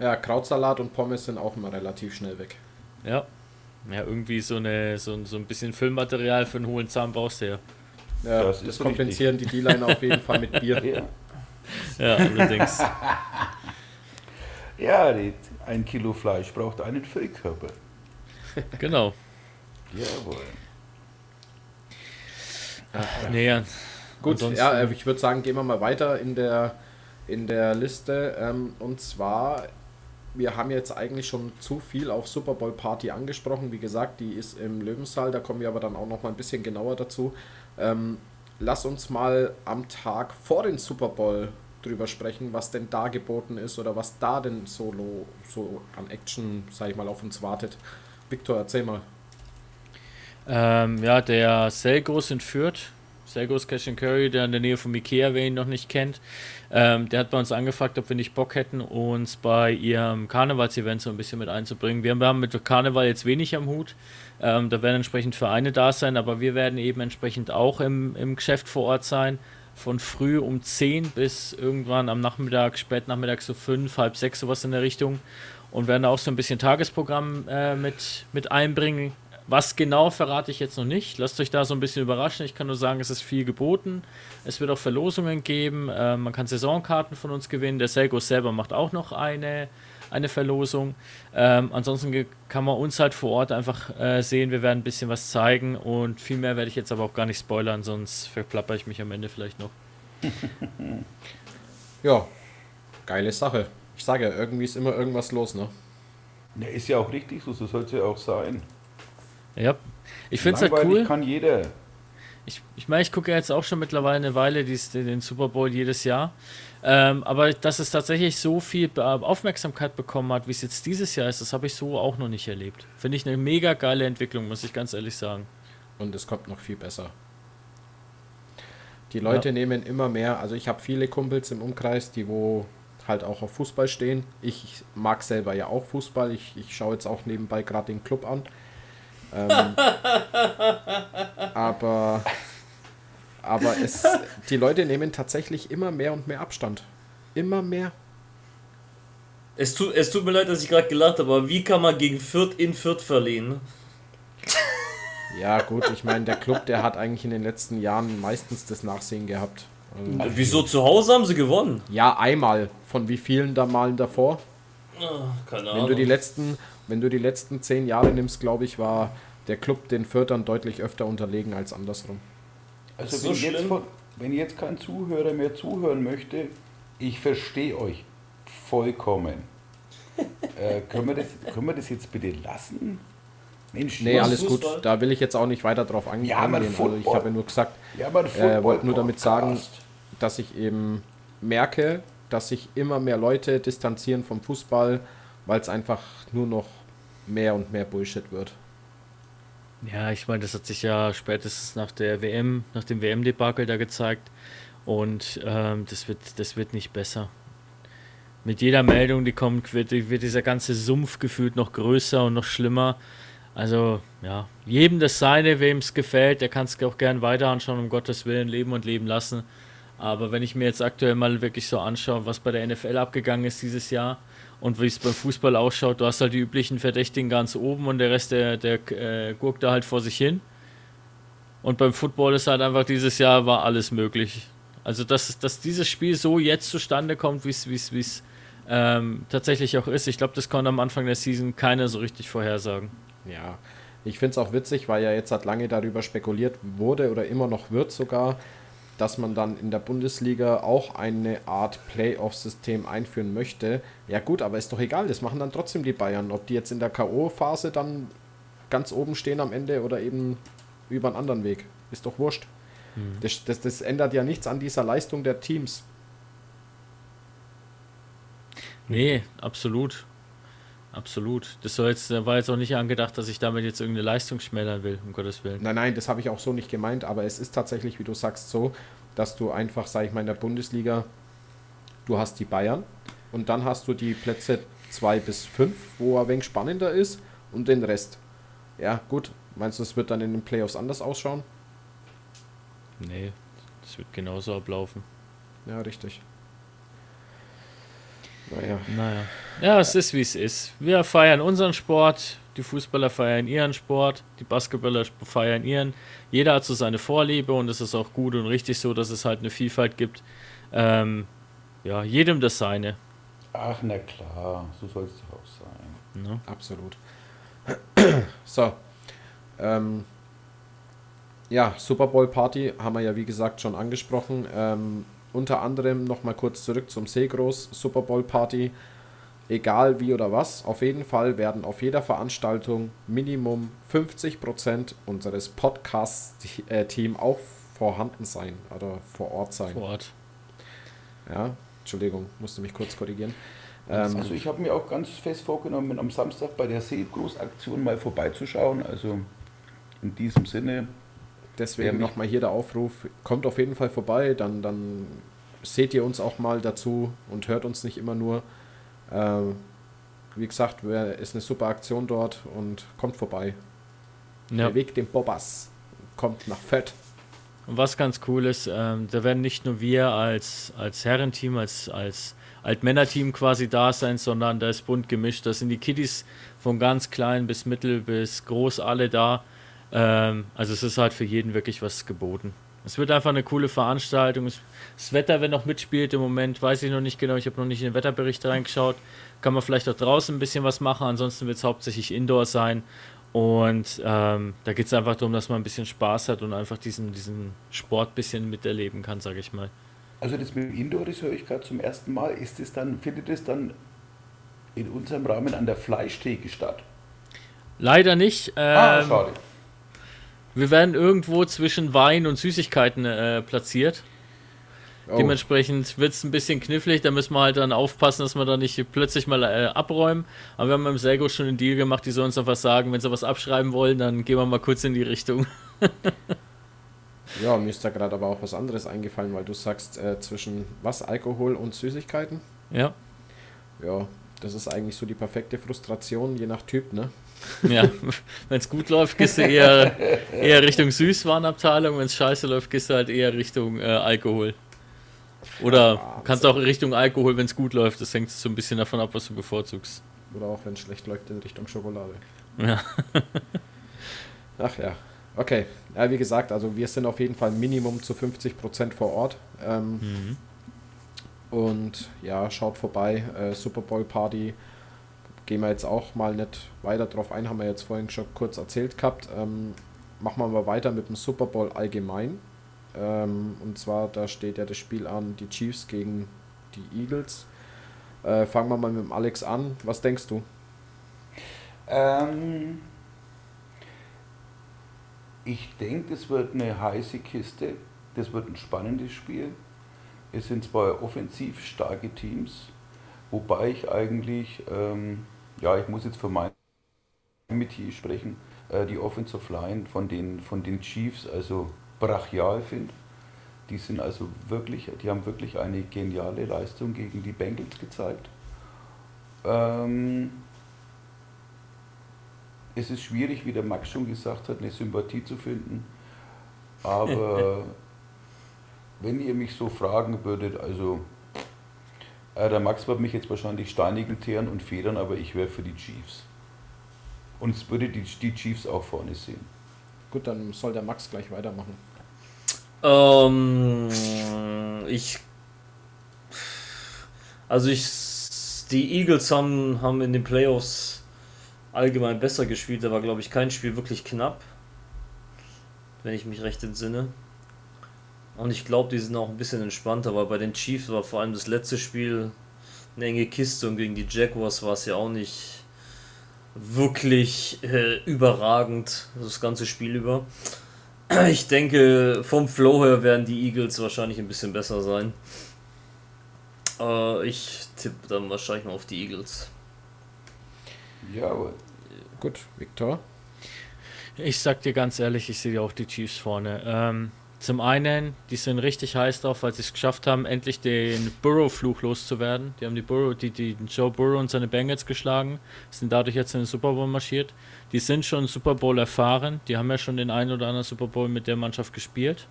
ja, Krautsalat und Pommes sind auch immer relativ schnell weg. Ja. Ja, irgendwie so, eine, so, ein- so ein bisschen Füllmaterial für einen hohlen Zahn brauchst du ja. Ja, Das das, kompensieren die D-Liner auf jeden Fall mit Bier. Ja, Ja, allerdings. ja die, ein Kilo Fleisch braucht einen Füllkörper. genau. Jawohl. Nee, ja. Gut, Ansonsten- ja, äh, ich würde sagen, gehen wir mal weiter in der, in der Liste. Ähm, und zwar, wir haben jetzt eigentlich schon zu viel auf Super Bowl Party angesprochen. Wie gesagt, die ist im Löwensaal, da kommen wir aber dann auch noch mal ein bisschen genauer dazu. Lass uns mal am Tag vor dem Super Bowl drüber sprechen, was denn da geboten ist oder was da denn solo so an Action, sag ich mal, auf uns wartet. Victor, erzähl mal. Ähm, ja, der Selgos in Fürth, Selgos Cash and Curry, der in der Nähe vom Ikea, wer ihn noch nicht kennt, ähm, der hat bei uns angefragt, ob wir nicht Bock hätten, uns bei ihrem Karnevalsevent so ein bisschen mit einzubringen. Wir haben mit Karneval jetzt wenig am Hut, ähm, da werden entsprechend Vereine da sein, aber wir werden eben entsprechend auch im, im Geschäft vor Ort sein. Von früh um 10 bis irgendwann am Nachmittag, spät Nachmittag so 5, halb 6, sowas in der Richtung. Und werden auch so ein bisschen Tagesprogramm äh, mit, mit einbringen. Was genau verrate ich jetzt noch nicht. Lasst euch da so ein bisschen überraschen. Ich kann nur sagen, es ist viel geboten. Es wird auch Verlosungen geben. Äh, man kann Saisonkarten von uns gewinnen. Der Selgos selber macht auch noch eine, eine Verlosung. Ähm, ansonsten kann man uns halt vor Ort einfach äh, sehen. Wir werden ein bisschen was zeigen und viel mehr werde ich jetzt aber auch gar nicht spoilern, sonst verplapper ich mich am Ende vielleicht noch. Ja, geile Sache. Ich sage ja, irgendwie ist immer irgendwas los, ne? Ja, ist ja auch richtig so, so soll es ja auch sein. Ja. Ich finde es halt cool. kann jeder. Ich, ich meine, ich gucke ja jetzt auch schon mittlerweile eine Weile dies, den Super Bowl jedes Jahr. Ähm, aber dass es tatsächlich so viel Aufmerksamkeit bekommen hat, wie es jetzt dieses Jahr ist, das habe ich so auch noch nicht erlebt. Finde ich eine mega geile Entwicklung, muss ich ganz ehrlich sagen. Und es kommt noch viel besser. Die Leute Ja. nehmen immer mehr, also ich habe viele Kumpels im Umkreis, die wo halt auch auf Fußball stehen. Ich mag selber ja auch Fußball. Ich, ich schaue jetzt auch nebenbei gerade den Club an. Ähm, aber aber es, die Leute nehmen tatsächlich immer mehr und mehr Abstand. Immer mehr. Es tut, es tut mir leid, dass ich gerade gelacht habe, aber wie kann man gegen Fürth in Fürth verlieren? Ja gut, ich meine, der Club, der hat eigentlich in den letzten Jahren meistens das Nachsehen gehabt. Also, Wieso zu Hause haben sie gewonnen? ja, einmal. Von wie vielen da malen davor? Ah, keine Wenn Ahnung. du die letzten, wenn du die letzten zehn Jahre nimmst, glaube ich, war der Club den Fürtern deutlich öfter unterlegen als andersrum. Also so wenn, jetzt schlimm? von, wenn jetzt kein Zuhörer mehr zuhören möchte, ich verstehe euch vollkommen. äh, können, wir das, können wir das jetzt bitte lassen? Mensch, Nee, alles Fußball? gut. Da will ich jetzt auch nicht weiter drauf angehen. Ja, Also ich habe nur gesagt, Ja, äh, wollte nur damit sagen, dass ich eben merke, dass sich immer mehr Leute distanzieren vom Fußball, weil es einfach nur noch mehr und mehr Bullshit wird. Ja, ich meine, das hat sich ja spätestens nach der WM, nach dem WM-Debakel da gezeigt. Und ähm, das, wird, das wird nicht besser. Mit jeder Meldung, die kommt, wird, wird dieser ganze Sumpf gefühlt noch größer und noch schlimmer. Also, ja, jedem das seine, wem es gefällt, der kann es auch gern weiter anschauen, um Gottes Willen, leben und leben lassen. Aber wenn ich mir jetzt aktuell mal wirklich so anschaue, was bei der NFL abgegangen ist dieses Jahr und wie es beim Fußball ausschaut, du hast halt die üblichen Verdächtigen ganz oben und der Rest, der, der äh, guckt da halt vor sich hin. Und beim Football ist halt einfach dieses Jahr war alles möglich. Also, dass, dass dieses Spiel so jetzt zustande kommt, wie es ähm, tatsächlich auch ist, ich glaube, das konnte am Anfang der Season keiner so richtig vorhersagen. Ja, ich finde es auch witzig, weil ja jetzt hat lange darüber spekuliert wurde oder immer noch wird sogar, dass man dann in der Bundesliga auch eine Art Playoff-System einführen möchte. Ja gut, aber ist doch egal, das machen dann trotzdem die Bayern. Ob die jetzt in der K.O.-Phase dann ganz oben stehen am Ende oder eben über einen anderen Weg. Ist doch wurscht. Mhm. Das, das, das ändert ja nichts an dieser Leistung der Teams. Nee, absolut. Absolut. Das soll jetzt, war jetzt auch nicht angedacht, dass ich damit jetzt irgendeine Leistung schmälern will, um Gottes Willen. Nein, nein, das habe ich auch so nicht gemeint, aber es ist tatsächlich, wie du sagst, so, dass du einfach, sag ich mal, in der Bundesliga, du hast die Bayern und dann hast du die Plätze 2 bis 5, wo ein wenig spannender ist und den Rest. Ja, gut. Meinst du, es wird dann in den Playoffs anders ausschauen? Nee, das wird genauso ablaufen. Ja, richtig. Naja. Naja. Ja, es ist wie es ist. Wir feiern unseren Sport, die Fußballer feiern ihren Sport, die Basketballer feiern ihren. Jeder hat so seine Vorliebe und es ist auch gut und richtig so, dass es halt eine Vielfalt gibt. Ähm, ja, jedem das seine. Ach, na klar, so soll es doch auch sein. Ja. Absolut. so. Ähm, ja, Super Bowl Party haben wir ja wie gesagt schon angesprochen. Ähm, unter anderem nochmal kurz zurück zum Seegros Super Bowl Party. Egal wie oder was, auf jeden Fall werden auf jeder Veranstaltung Minimum 50% unseres Podcast-Team auch vorhanden sein oder vor Ort sein. Vor Ort. Ja, Entschuldigung, musste mich kurz korrigieren. Ähm, also ich habe mir auch ganz fest vorgenommen, am Samstag bei der Seegroßaktion mal vorbeizuschauen. Also in diesem Sinne Deswegen nochmal hier der Aufruf, kommt auf jeden Fall vorbei, dann, dann seht ihr uns auch mal dazu und hört uns nicht immer nur. Äh, wie gesagt, ist eine super Aktion dort und kommt vorbei. Ja. Der Weg dem Bobbas kommt nach Fett. Und was ganz cool ist, ähm, da werden nicht nur wir als, als Herrenteam, als, als Altmännerteam quasi da sein, sondern da ist bunt gemischt. Da sind die Kiddies von ganz klein bis mittel bis groß alle da. Ähm, also es ist halt für jeden wirklich was geboten. Es wird einfach eine coole Veranstaltung. Das Wetter, wenn noch mitspielt im Moment, weiß ich noch nicht genau. Ich habe noch nicht in den Wetterbericht reingeschaut. Kann man vielleicht auch draußen ein bisschen was machen. Ansonsten wird es hauptsächlich Indoor sein. Und ähm, da geht es einfach darum, dass man ein bisschen Spaß hat und einfach diesen, diesen Sport ein bisschen miterleben kann, sage ich mal. Also das mit dem Indoor, das höre ich gerade zum ersten Mal. Ist es dann, findet es dann in unserem Rahmen an der Fleischtheke statt? Leider nicht. Ah, ähm, ah, schade. Wir werden irgendwo zwischen Wein und Süßigkeiten äh, platziert. Oh. Dementsprechend wird es ein bisschen knifflig, da müssen wir halt dann aufpassen, dass wir da nicht plötzlich mal äh, abräumen. Aber wir haben beim Selgo schon einen Deal gemacht, die sollen uns noch was sagen. Wenn sie was abschreiben wollen, dann gehen wir mal kurz in die Richtung. ja, mir ist da gerade aber auch was anderes eingefallen, weil du sagst, äh, zwischen was, Alkohol und Süßigkeiten? Ja. Ja, das ist eigentlich so die perfekte Frustration, je nach Typ, ne? Ja, wenn es gut läuft, gehst du eher, eher Richtung Süßwarenabteilung, wenn es scheiße läuft, gehst du halt eher Richtung äh, Alkohol. Oder ja, kannst auch Richtung Alkohol, wenn es gut läuft. Das hängt so ein bisschen davon ab, was du bevorzugst. Oder auch wenn es schlecht läuft, in Richtung Schokolade. Ja. Ach ja. Okay. Ja, wie gesagt, also wir sind auf jeden Fall Minimum zu 50% vor Ort. Ähm, mhm. Und ja, schaut vorbei. Äh, Super Bowl Party gehen wir jetzt auch mal nicht weiter drauf ein, haben wir jetzt vorhin schon kurz erzählt gehabt. Ähm, machen wir mal weiter mit dem Super Bowl allgemein. Ähm, und zwar, da steht ja das Spiel an, die Chiefs gegen die Eagles. Äh, fangen wir mal mit dem Alex an. Was denkst du? Ähm, ich denke, es wird eine heiße Kiste. Das wird ein spannendes Spiel. Es sind zwei offensiv starke Teams, wobei ich eigentlich ähm, ja, ich muss jetzt für mein Metier sprechen, äh, die Offensive Line von den, von den Chiefs also brachial finde. Die sind also wirklich, die haben wirklich eine geniale Leistung gegen die Bengals gezeigt. Ähm, es ist schwierig, wie der Max schon gesagt hat, eine Sympathie zu finden. Aber wenn ihr mich so fragen würdet, also der Max wird mich jetzt wahrscheinlich steinigen, teeren und federn, aber ich wäre für die Chiefs. Und es würde die, die Chiefs auch vorne sehen. Gut, dann soll der Max gleich weitermachen. Ähm, ich. Also ich. Die Eagles haben, haben in den Playoffs allgemein besser gespielt. Da war, glaube ich, kein Spiel wirklich knapp. Wenn ich mich recht entsinne. Und ich glaube, die sind auch ein bisschen entspannter, weil bei den Chiefs war vor allem das letzte Spiel eine enge Kiste und gegen die Jaguars war es ja auch nicht wirklich äh, überragend, das ganze Spiel über. Ich denke, vom Flow her werden die Eagles wahrscheinlich ein bisschen besser sein. Äh, ich tippe dann wahrscheinlich mal auf die Eagles. Ja, aber Gut, Viktor. Ich sag dir ganz ehrlich, ich sehe auch die Chiefs vorne. Ähm, zum einen, die sind richtig heiß drauf, weil sie es geschafft haben, endlich den Burrow-Fluch loszuwerden. Die haben die Burrow, die, die Joe Burrow und seine Bengals geschlagen, sind dadurch jetzt in den Super Bowl marschiert. Die sind schon Super Bowl erfahren, die haben ja schon den einen oder anderen Super Bowl mit der Mannschaft gespielt.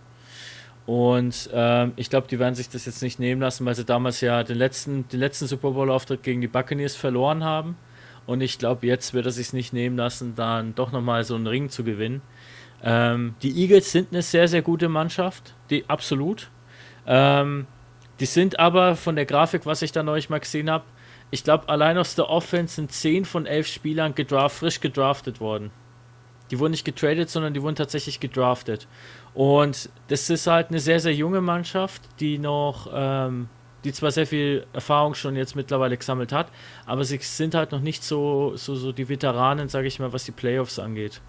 Und ähm, ich glaube, die werden sich das jetzt nicht nehmen lassen, weil sie damals ja den letzten, den letzten Super Bowl-Auftritt gegen die Buccaneers verloren haben. Und ich glaube, jetzt wird er sich nicht nehmen lassen, dann doch nochmal so einen Ring zu gewinnen. Ähm, die Eagles sind eine sehr, sehr gute Mannschaft, die absolut. Ähm, die sind aber von der Grafik, was ich da neulich mal gesehen habe, ich glaube, allein aus der Offense sind 10 von 11 Spielern gedraft, frisch gedraftet worden. Die wurden nicht getradet, sondern die wurden tatsächlich gedraftet. Und das ist halt eine sehr, sehr junge Mannschaft, die noch ähm, die zwar sehr viel Erfahrung schon jetzt mittlerweile gesammelt hat, aber sie sind halt noch nicht so, so, so die Veteranen, sage ich mal, was die Playoffs angeht.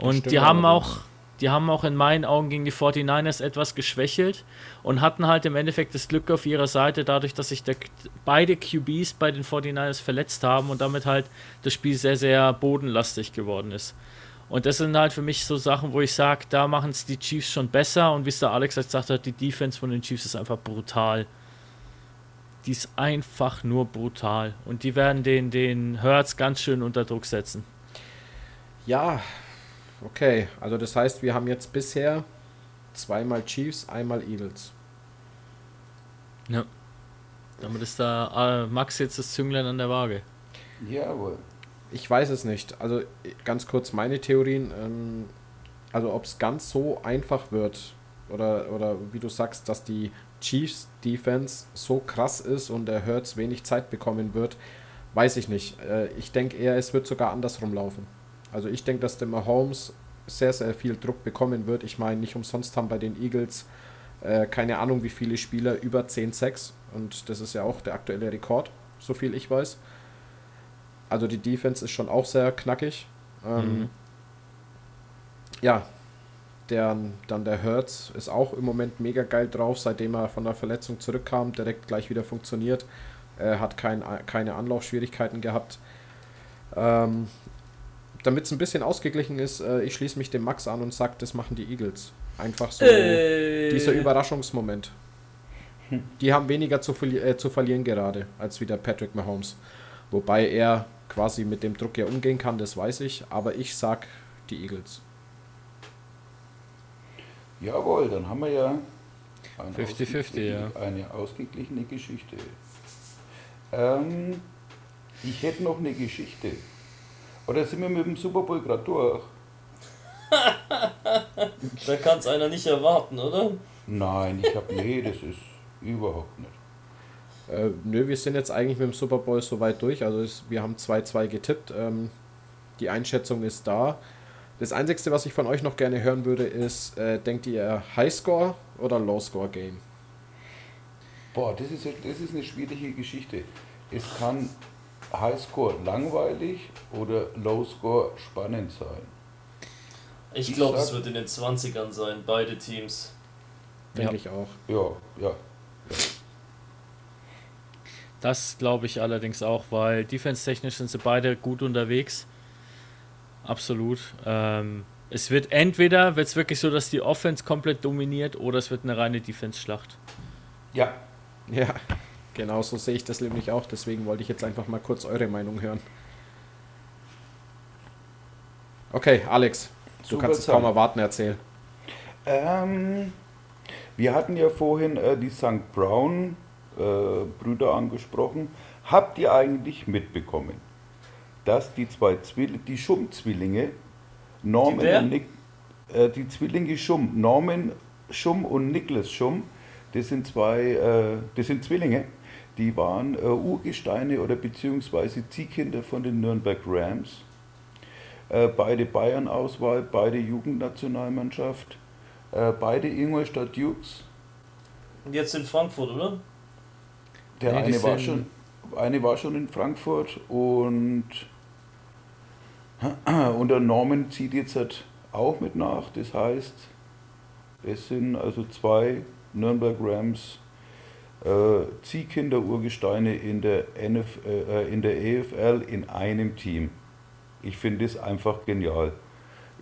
Und stimmt die haben auch, die haben auch in meinen Augen gegen die 49ers etwas geschwächelt und hatten halt im Endeffekt das Glück auf ihrer Seite, dadurch, dass sich der, beide QBs bei den 49ers verletzt haben und damit halt das Spiel sehr, sehr bodenlastig geworden ist. Und das sind halt für mich so Sachen, wo ich sage, da machen es die Chiefs schon besser. Und wie es der Alex jetzt gesagt hat, die Defense von den Chiefs ist einfach brutal. Die ist einfach nur brutal. Und die werden den, den Hurts ganz schön unter Druck setzen. Ja, okay. Also das heißt, wir haben jetzt bisher zweimal Chiefs, einmal Eagles. Ja. Damit ist da äh, Max jetzt das Zünglein an der Waage. Jawohl. Ich weiß es nicht. Also ganz kurz meine Theorien. Ähm, also ob es ganz so einfach wird oder, oder wie du sagst, dass die Chiefs Defense so krass ist und der Hurts wenig Zeit bekommen wird, weiß ich nicht. Äh, ich denke eher, es wird sogar andersrum laufen. Also ich denke, dass der Mahomes sehr, sehr viel Druck bekommen wird. Ich meine, nicht umsonst haben bei den Eagles äh, keine Ahnung, wie viele Spieler über 10 Sacks und das ist ja auch der aktuelle Rekord, so viel ich weiß. Also die Defense ist schon auch sehr knackig. Ähm, Mhm. Ja, der, dann der Hertz ist auch im Moment mega geil drauf, seitdem er von der Verletzung zurückkam, direkt gleich wieder funktioniert. Er hat kein, keine Anlaufschwierigkeiten gehabt. Ähm, Damit es ein bisschen ausgeglichen ist, äh, ich schließe mich dem Max an und sage, das machen die Eagles. Einfach so Äh, dieser Überraschungsmoment. Die haben weniger zu, verli äh, zu verlieren gerade als wieder Patrick Mahomes. Wobei er quasi mit dem Druck ja umgehen kann, das weiß ich. Aber ich sag die Eagles. Jawohl, dann haben wir ja ein 50-50, ausgeglichen- ja. eine ausgeglichene Geschichte. Ähm, ich hätte noch eine Geschichte. Oder sind wir mit dem Super Bowl gerade durch? Da kann es einer nicht erwarten, oder? Nein, ich habe. Nee, das ist überhaupt nicht. Äh, nö, wir sind jetzt eigentlich mit dem Super Bowl soweit durch. Also es, wir haben 2-2 getippt. Ähm, die Einschätzung ist da. Das Einzige, was ich von euch noch gerne hören würde, ist, äh, denkt ihr Highscore oder Low-Score-Game? Boah, das ist, das ist eine schwierige Geschichte. Es kann Highscore langweilig oder Lowscore spannend sein. Ich glaube, es wird in den 20ern sein, beide Teams. Denke Ja. ich auch. Ja, ja. Das glaube ich allerdings auch, weil defense-technisch sind sie beide gut unterwegs. Absolut. Ähm, es wird entweder wird es wirklich so, dass die Offense komplett dominiert, oder es wird eine reine Defense-Schlacht. Ja, Ja, genau so sehe ich das nämlich auch. Deswegen wollte ich jetzt einfach mal kurz eure Meinung hören. Okay, Alex, du Super kannst es kaum erwarten, erzähl. Ähm, wir hatten ja vorhin äh, die St. Brown äh, Brüder angesprochen. Habt ihr eigentlich mitbekommen, dass die zwei Zwill die Schumm-Zwillinge, Norman Die und Nick, äh, die Zwillinge Schumm, Norman Schumm und Nicholas Schumm, das sind zwei, äh, das sind Zwillinge, die waren äh, Urgesteine oder beziehungsweise Ziehkinder von den Nürnberg Rams. Äh, beide Bayern-Auswahl, beide Jugendnationalmannschaft, äh, beide Ingolstadt Dukes. Und jetzt in Frankfurt, oder? Der Nee, eine, war schon, eine war schon in Frankfurt und, und der Norman zieht jetzt halt auch mit nach. Das heißt, es sind also zwei Nürnberg Rams äh, Ziehkinder-Urgesteine in der, NF, äh, in der EFL in einem Team. Ich finde das einfach genial.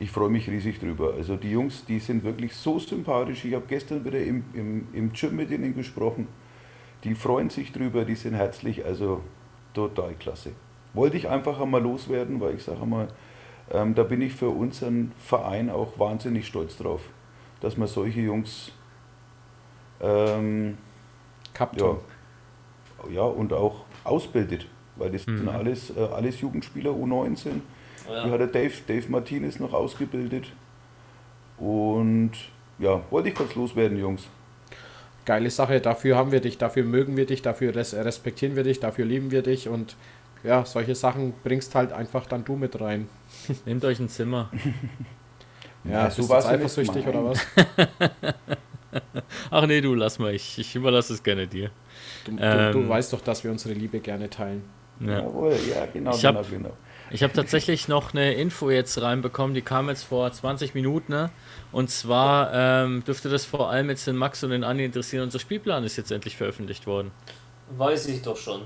Ich freue mich riesig drüber. Also die Jungs, die sind wirklich so sympathisch. Ich habe gestern wieder im, im, im Gym mit ihnen gesprochen. Die freuen sich drüber, die sind herzlich, also total klasse. Wollte ich einfach einmal loswerden, weil ich sage mal, ähm, da bin ich für unseren Verein auch wahnsinnig stolz drauf, dass man solche Jungs ähm, Captain. ja, ja, und auch ausbildet, weil das sind alles, äh, alles Jugendspieler U19. Die hat der Dave, Dave Martinez noch ausgebildet. Und ja, wollte ich kurz loswerden, Jungs. Geile Sache, dafür haben wir dich, dafür mögen wir dich, dafür res respektieren wir dich, dafür lieben wir dich und ja, solche Sachen bringst halt einfach dann du mit rein. Nehmt euch ein Zimmer. Ja, Ja, so bist du jetzt ja eifersüchtig oder was? Ach nee, du lass mal, ich, ich überlasse es gerne dir. Du, du, Ähm. du weißt doch, dass wir unsere Liebe gerne teilen. Ja. Jawohl, ja, genau, Ich hab- genau, genau. Ich habe tatsächlich noch eine Info jetzt reinbekommen, die kam jetzt vor 20 Minuten. Ne? Und zwar ähm, dürfte das vor allem jetzt den Max und den Andi interessieren. Unser Spielplan ist jetzt endlich veröffentlicht worden. Weiß ich doch schon.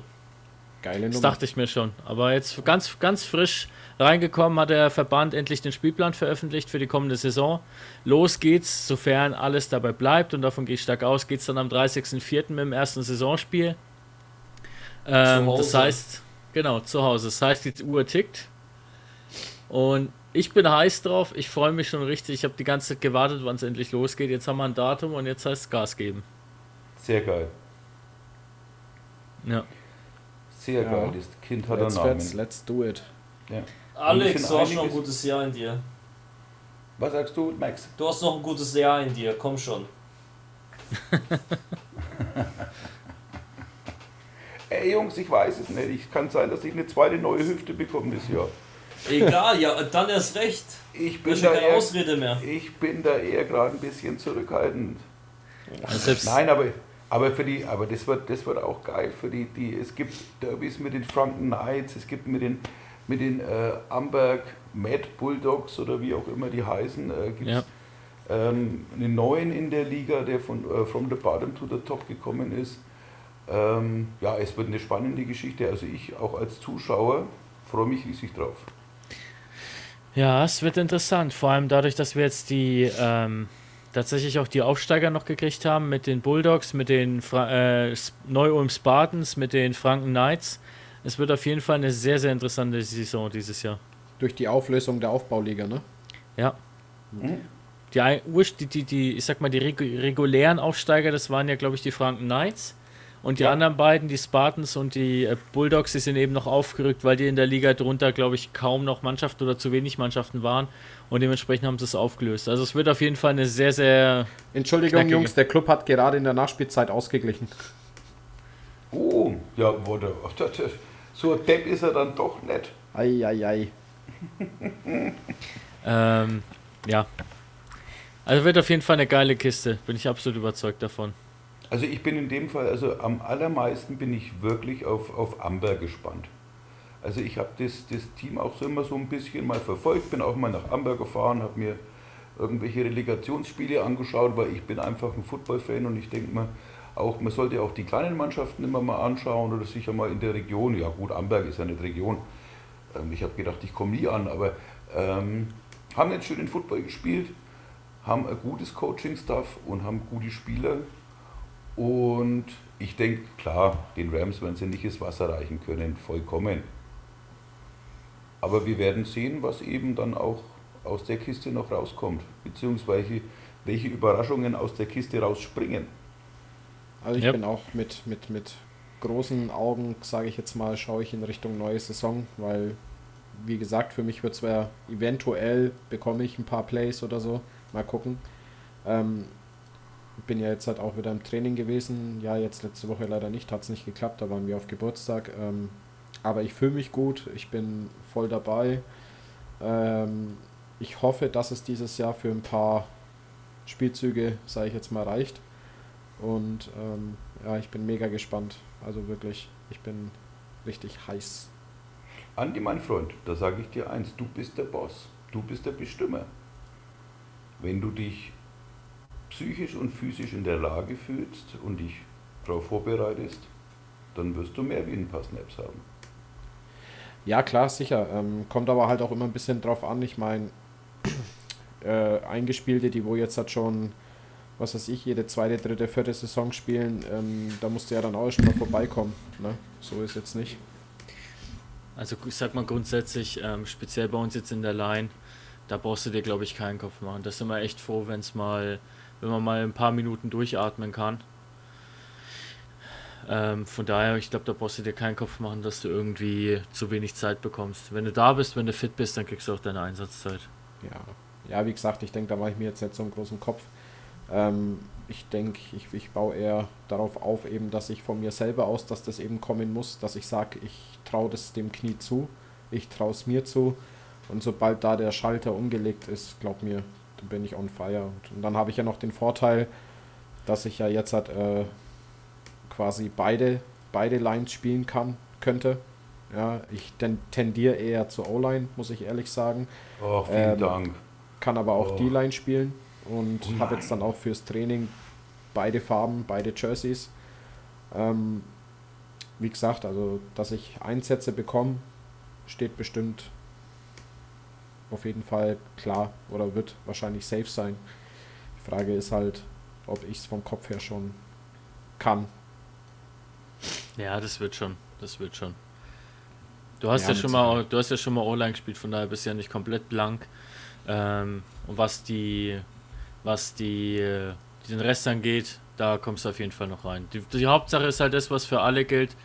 Geile Das Nummer. dachte ich mir schon. Aber jetzt ganz, ganz frisch reingekommen hat der Verband endlich den Spielplan veröffentlicht für die kommende Saison. Los geht's, sofern alles dabei bleibt und davon gehe ich stark aus, geht's dann am 30.04. mit dem ersten Saisonspiel. Ähm, Zu das Hause. heißt, genau, zu Hause. Das heißt, die Uhr tickt. Und ich bin heiß drauf. Ich freue mich schon richtig. Ich habe die ganze Zeit gewartet, wann es endlich losgeht. Jetzt haben wir ein Datum und jetzt heißt es Gas geben. Sehr geil. Ja. Sehr Ja. geil. Das Kind hat einen Let's, Namen. let's, let's do it. Ja. Alex, du hast noch ein gutes Jahr in dir. Was sagst du, Max? Du hast noch ein gutes Jahr in dir, komm schon. Ey Jungs, ich weiß es nicht. Ich kann sein, dass ich eine zweite neue Hüfte bekomme das Jahr. Egal, ja, dann erst recht. Ich bin, da keine eher, Ausrede mehr. ich bin da eher gerade ein bisschen zurückhaltend. Selbst, Nein, aber, aber für die, aber das wird, das wird auch geil für die, die. Es gibt Derbys mit den Franken Knights, es gibt mit den mit den äh, Amberg Mad Bulldogs oder wie auch immer die heißen, äh, gibt Ja. ähm, einen neuen in der Liga, der von äh, From the Bottom to the Top gekommen ist. Ähm, ja, es wird eine spannende Geschichte. Also ich auch als Zuschauer freue mich riesig drauf. Ja, es wird interessant. Vor allem dadurch, dass wir jetzt die ähm, tatsächlich auch die Aufsteiger noch gekriegt haben mit den Bulldogs, mit den Fra äh, Neu-Ulm Spartans, mit den Franken Knights. Es wird auf jeden Fall eine sehr, sehr interessante Saison dieses Jahr. Durch die Auflösung der Aufbauliga, ne? Ja. Ursch- die, die, die, ich sag mal, die regu regulären Aufsteiger, das waren ja, glaube ich, die Franken Knights. Und die Ja. anderen beiden, die Spartans und die äh, Bulldogs, die sind eben noch aufgerückt, weil die in der Liga drunter, glaube ich, kaum noch Mannschaften oder zu wenig Mannschaften waren. Und dementsprechend haben sie es aufgelöst. Also es wird auf jeden Fall eine sehr, sehr. Entschuldigung, Knackige. Jungs, der Club hat gerade in der Nachspielzeit ausgeglichen. Oh, ja, wurde. So ein Depp ist er dann doch nicht. Eieiei. Ähm, ja. Also wird auf jeden Fall eine geile Kiste. Bin ich absolut überzeugt davon. Also ich bin in dem Fall, also am allermeisten bin ich wirklich auf, auf Amber gespannt. Also ich habe das, das Team auch so immer so ein bisschen mal verfolgt, bin auch mal nach Amber gefahren, habe mir irgendwelche Relegationsspiele angeschaut, weil ich bin einfach ein Football-Fan und ich denke mir, auch, man sollte auch die kleinen Mannschaften immer mal anschauen oder sicher mal in der Region. Ja gut, Amberg ist ja nicht Region. Ähm, ich habe gedacht, ich komme nie an, aber ähm, haben jetzt schön den Football gespielt, haben ein gutes Coaching-Staff und haben gute Spieler. Und ich denke, klar, den Rams werden sie nicht ins Wasser reichen können, vollkommen. Aber wir werden sehen, was eben dann auch aus der Kiste noch rauskommt, beziehungsweise welche Überraschungen aus der Kiste rausspringen. Also ich Yep. bin auch mit, mit, mit großen Augen, sage ich jetzt mal, schaue ich in Richtung neue Saison, weil, wie gesagt, für mich wird es eventuell bekomme ich ein paar Plays oder so. Mal gucken. Ähm, bin ja jetzt halt auch wieder im Training gewesen. Ja, jetzt letzte Woche leider nicht, hat es nicht geklappt, da waren wir auf Geburtstag. Ähm, aber ich fühle mich gut, ich bin voll dabei. Ähm, ich hoffe, dass es dieses Jahr für ein paar Spielzüge, sage ich jetzt mal, reicht. Und ähm, ja, ich bin mega gespannt. Also wirklich, ich bin richtig heiß. Andi, mein Freund, da sage ich dir eins, du bist der Boss, du bist der Bestimmer. Wenn du dich psychisch und physisch in der Lage fühlst und dich darauf vorbereitest, dann wirst du mehr wie ein paar Snaps haben. Ja, klar, sicher. Ähm, kommt aber halt auch immer ein bisschen drauf an. Ich meine, äh, Eingespielte, die wo jetzt halt schon, was weiß ich, jede zweite, dritte, vierte Saison spielen, ähm, da musst du ja dann auch schon mal vorbeikommen. Ne? So ist jetzt nicht. Also ich sag mal grundsätzlich, ähm, speziell bei uns jetzt in der Line, da brauchst du dir glaube ich keinen Kopf machen. Da sind wir echt froh, wenn es mal, wenn man mal ein paar Minuten durchatmen kann. Ähm, von daher, ich glaube, da brauchst du dir keinen Kopf machen, dass du irgendwie zu wenig Zeit bekommst. Wenn du da bist, wenn du fit bist, dann kriegst du auch deine Einsatzzeit. Ja, ja wie gesagt, ich denke, da mache ich mir jetzt nicht so einen großen Kopf. Ähm, ich denke, ich, ich baue eher darauf auf, eben, dass ich von mir selber aus, dass das eben kommen muss, dass ich sage, ich traue das dem Knie zu, ich traue es mir zu. Und sobald da der Schalter umgelegt ist, glaub mir, dann bin ich on fire. Und, dann habe ich ja noch den Vorteil, dass ich ja jetzt halt, äh, quasi beide, beide Lines spielen kann, könnte. Ja, ich ten, tendiere eher zur O-Line, muss ich ehrlich sagen. Oh, vielen Ähm, Dank. Kann aber auch Oh. die Line spielen und Oh habe jetzt dann auch fürs Training beide Farben, beide Jerseys. Ähm, wie gesagt, also dass ich Einsätze bekomme, steht bestimmt auf jeden Fall klar oder wird wahrscheinlich safe sein. Die Frage ist halt, ob ich es vom Kopf her schon kann. Ja, das wird schon. Das wird schon. Du hast Ja, ja, schon mal, du hast ja schon mal O-Line gespielt, von daher bist du ja nicht komplett blank. Ähm, und was die, was die, äh, den Rest angeht, da kommst du auf jeden Fall noch rein. Die, die Hauptsache ist halt das, was für alle gilt.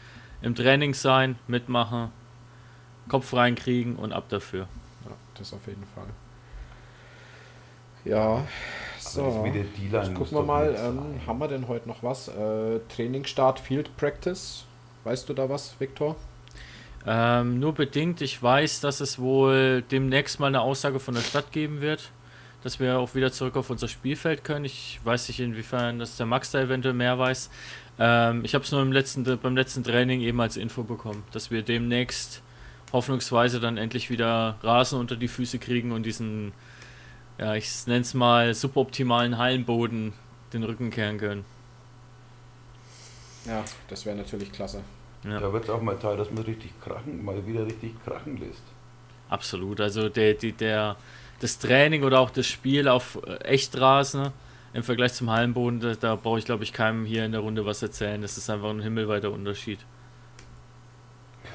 Im Training sein, mitmachen, Kopf reinkriegen und ab dafür. Ja, das auf jeden Fall. Ja, so. Jetzt gucken wir mal, ähm, haben wir denn heute noch was? Äh, Trainingsstart, Field Practice. Weißt du da was, Viktor? Ähm, nur bedingt. Ich weiß, dass es wohl demnächst mal eine Aussage von der Stadt geben wird, dass wir auch wieder zurück auf unser Spielfeld können. Ich weiß nicht, inwiefern das der Max da eventuell mehr weiß. Ähm, ich habe es nur im letzten, beim letzten Training eben als Info bekommen, dass wir demnächst hoffnungsweise dann endlich wieder Rasen unter die Füße kriegen und diesen, ja, ich nenne es mal suboptimalen Hallenboden den Rücken kehren können. Ja, das wäre natürlich klasse. Ja. Da wird es auch mal Teil, dass man richtig krachen, mal wieder richtig krachen lässt. Absolut. Also der, die, der, das Training oder auch das Spiel auf äh, Echtrasen im Vergleich zum Hallenboden, da, da brauche ich glaube ich keinem hier in der Runde was erzählen. Das ist einfach ein himmelweiter Unterschied.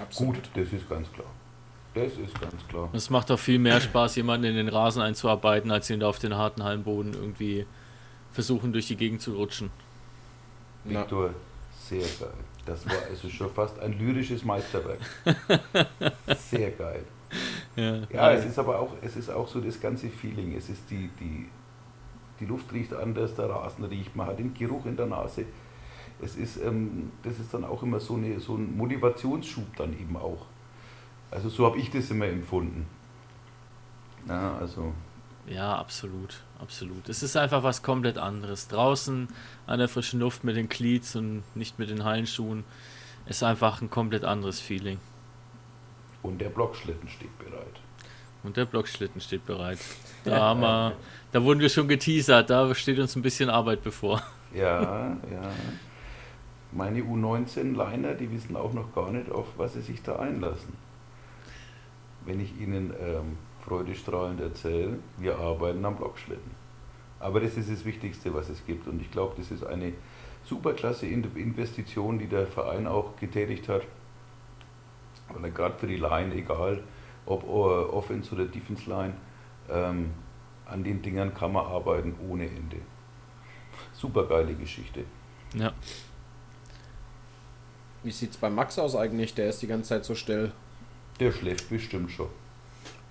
Absolut. Gut, das ist ganz klar. Das ist ganz klar. Und es macht auch viel mehr Spaß, jemanden in den Rasen einzuarbeiten, als ihn da auf den harten Hallenboden irgendwie versuchen durch die Gegend zu rutschen. Na, Viktor, sehr geil. Das war also schon fast ein lyrisches Meisterwerk. Sehr geil. Ja, Ja, es ist aber auch, es ist auch so das ganze Feeling. Es ist die, die, die Luft riecht anders, der Rasen riecht, man hat den Geruch in der Nase. Es ist, ähm, das ist dann auch immer so, eine, so ein Motivationsschub dann eben auch. Also so habe ich das immer empfunden. Ja, also Ja, absolut, absolut. Es ist einfach was komplett anderes. Draußen an der frischen Luft mit den Cleats und nicht mit den Hallenschuhen ist einfach ein komplett anderes Feeling. Und der Blockschlitten steht bereit. Und der Blockschlitten steht bereit. Da haben wir, da wurden wir schon geteasert, da steht uns ein bisschen Arbeit bevor. Ja, ja. Meine U19-Liner, die wissen auch noch gar nicht, auf was sie sich da einlassen. Wenn ich ihnen ähm, freudestrahlend erzähle, wir arbeiten am Blockschlitten. Aber das ist das Wichtigste, was es gibt. Und ich glaube, das ist eine superklasse In- Investition, die der Verein auch getätigt hat. Er gerade für die Line, egal ob äh, Offense oder Defense Line, Ähm, an den Dingern kann man arbeiten ohne Ende. Super geile Geschichte. Ja. Wie sieht's bei Max aus eigentlich? Der ist die ganze Zeit so still. Der schläft bestimmt schon.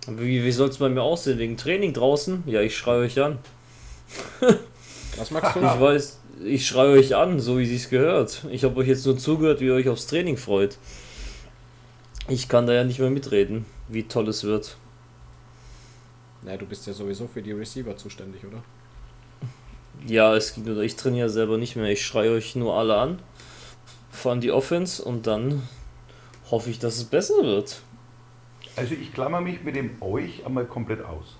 Aber Wie, wie soll es bei mir aussehen? Wegen Training draußen? Ja, ich schreie euch an. Was magst du? Ich weiß, ich schreie euch an, so wie es gehört. Ich habe euch jetzt nur zugehört, wie ihr euch aufs Training freut. Ich kann da ja nicht mehr mitreden, wie toll es wird. Na, du bist ja sowieso für die Receiver zuständig, oder? Ja, es geht nur, ich trainiere selber nicht mehr. Ich schreie euch nur alle an, fahren die Offense und dann hoffe ich, dass es besser wird. Also ich klammer mich mit dem euch einmal komplett aus.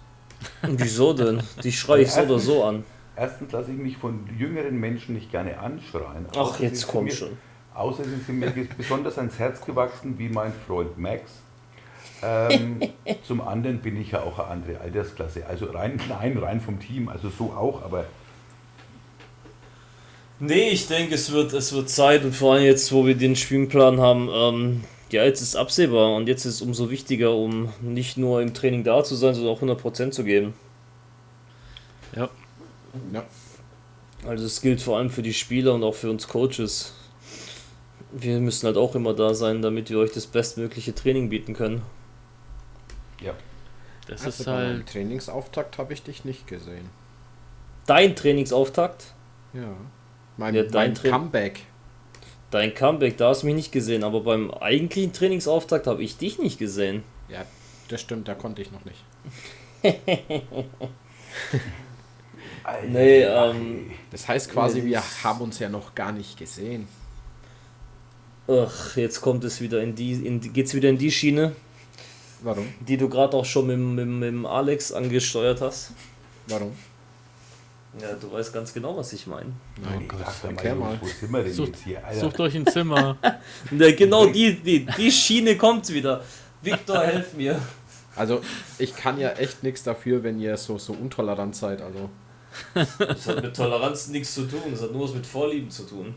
Und Wieso denn? Die schreie ich so oder so an. Erstens lasse ich mich von jüngeren Menschen nicht gerne anschreien. Ach, jetzt komm mir, schon. Außerdem sind mir besonders ans Herz gewachsen, wie mein Freund Max. Ähm, zum anderen bin ich ja auch eine andere Altersklasse. Also rein klein, rein vom Team, also so auch, aber Nee, ich denke, es wird, es wird Zeit und vor allem jetzt, wo wir den Spielplan haben, ähm, ja, jetzt ist absehbar und jetzt ist es umso wichtiger, um nicht nur im Training da zu sein, sondern auch 100% zu geben. Ja. Ja. Also es gilt vor allem für die Spieler und auch für uns Coaches. Wir müssen halt auch immer da sein, damit wir euch das bestmögliche Training bieten können. ja. Das Also ist bei meinem halt. Trainingsauftakt habe ich dich nicht gesehen. Dein Trainingsauftakt, Ja. Mein, Ja, dein mein Comeback. dein Comeback, da hast du mich nicht gesehen, aber beim eigentlichen Trainingsauftakt habe ich dich nicht gesehen. Ja, das stimmt, da konnte ich noch nicht. Alter, Nee, ähm, Das heißt quasi, wir haben uns ja noch gar nicht gesehen. Ach, jetzt kommt es wieder in die, in, geht's wieder in die Schiene, Warum? die du gerade auch schon mit, mit, mit dem Alex angesteuert hast. Warum? Ja, du weißt ganz genau, was ich meine. Nein, ich dachte erklär mal, mal. Jungs, wo sind wir denn Sucht, jetzt hier? Alter, sucht euch ein Zimmer. Ja, genau die, die, die Schiene kommt wieder. Victor, helf mir. Also, ich kann ja echt nichts dafür, wenn ihr so, so untolerant seid. Also, Das hat mit Toleranz nichts zu tun, das hat nur was mit Vorlieben zu tun.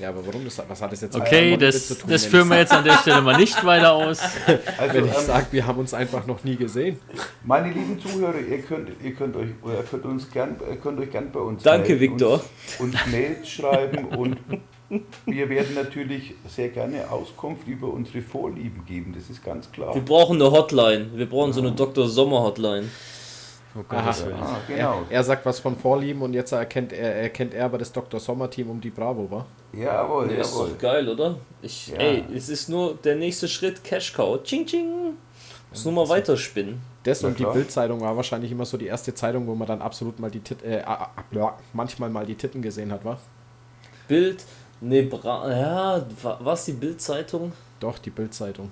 Ja, aber warum? Das, was hat das jetzt Okay, mit das, zu tun, das wenn führen wir jetzt an der Stelle mal nicht weiter aus. also, Wenn ich ähm, sage, wir haben uns einfach noch nie gesehen. Meine lieben Zuhörer, ihr könnt, ihr könnt euch oder könnt uns gern, ihr könnt euch gern bei uns Danke, melden, Viktor. Uns, uns Mails schreiben und wir werden natürlich sehr gerne Auskunft über unsere Vorlieben geben. Das ist ganz klar. Wir brauchen eine Hotline. Wir brauchen so eine Dr. Sommer Hotline. Oh Aha. Ah, genau. Er, er sagt was von Vorlieben und jetzt erkennt er, erkennt er aber das Dr. Sommer-Team um die Bravo, war? Jawohl, Der ist jawohl. doch geil, oder? Ich, Ja. Ey, es ist nur der nächste Schritt Cash Cow. Ching ching. Muss nur mal weiterspinnen. Das und die. Bild-Zeitung war wahrscheinlich immer so die erste Zeitung, wo man dann absolut mal die Tit äh, ja, manchmal mal die Titten gesehen hat, war? Bild, ne, Bra ja, wa- was die Bild-Zeitung? Doch, die Bild-Zeitung.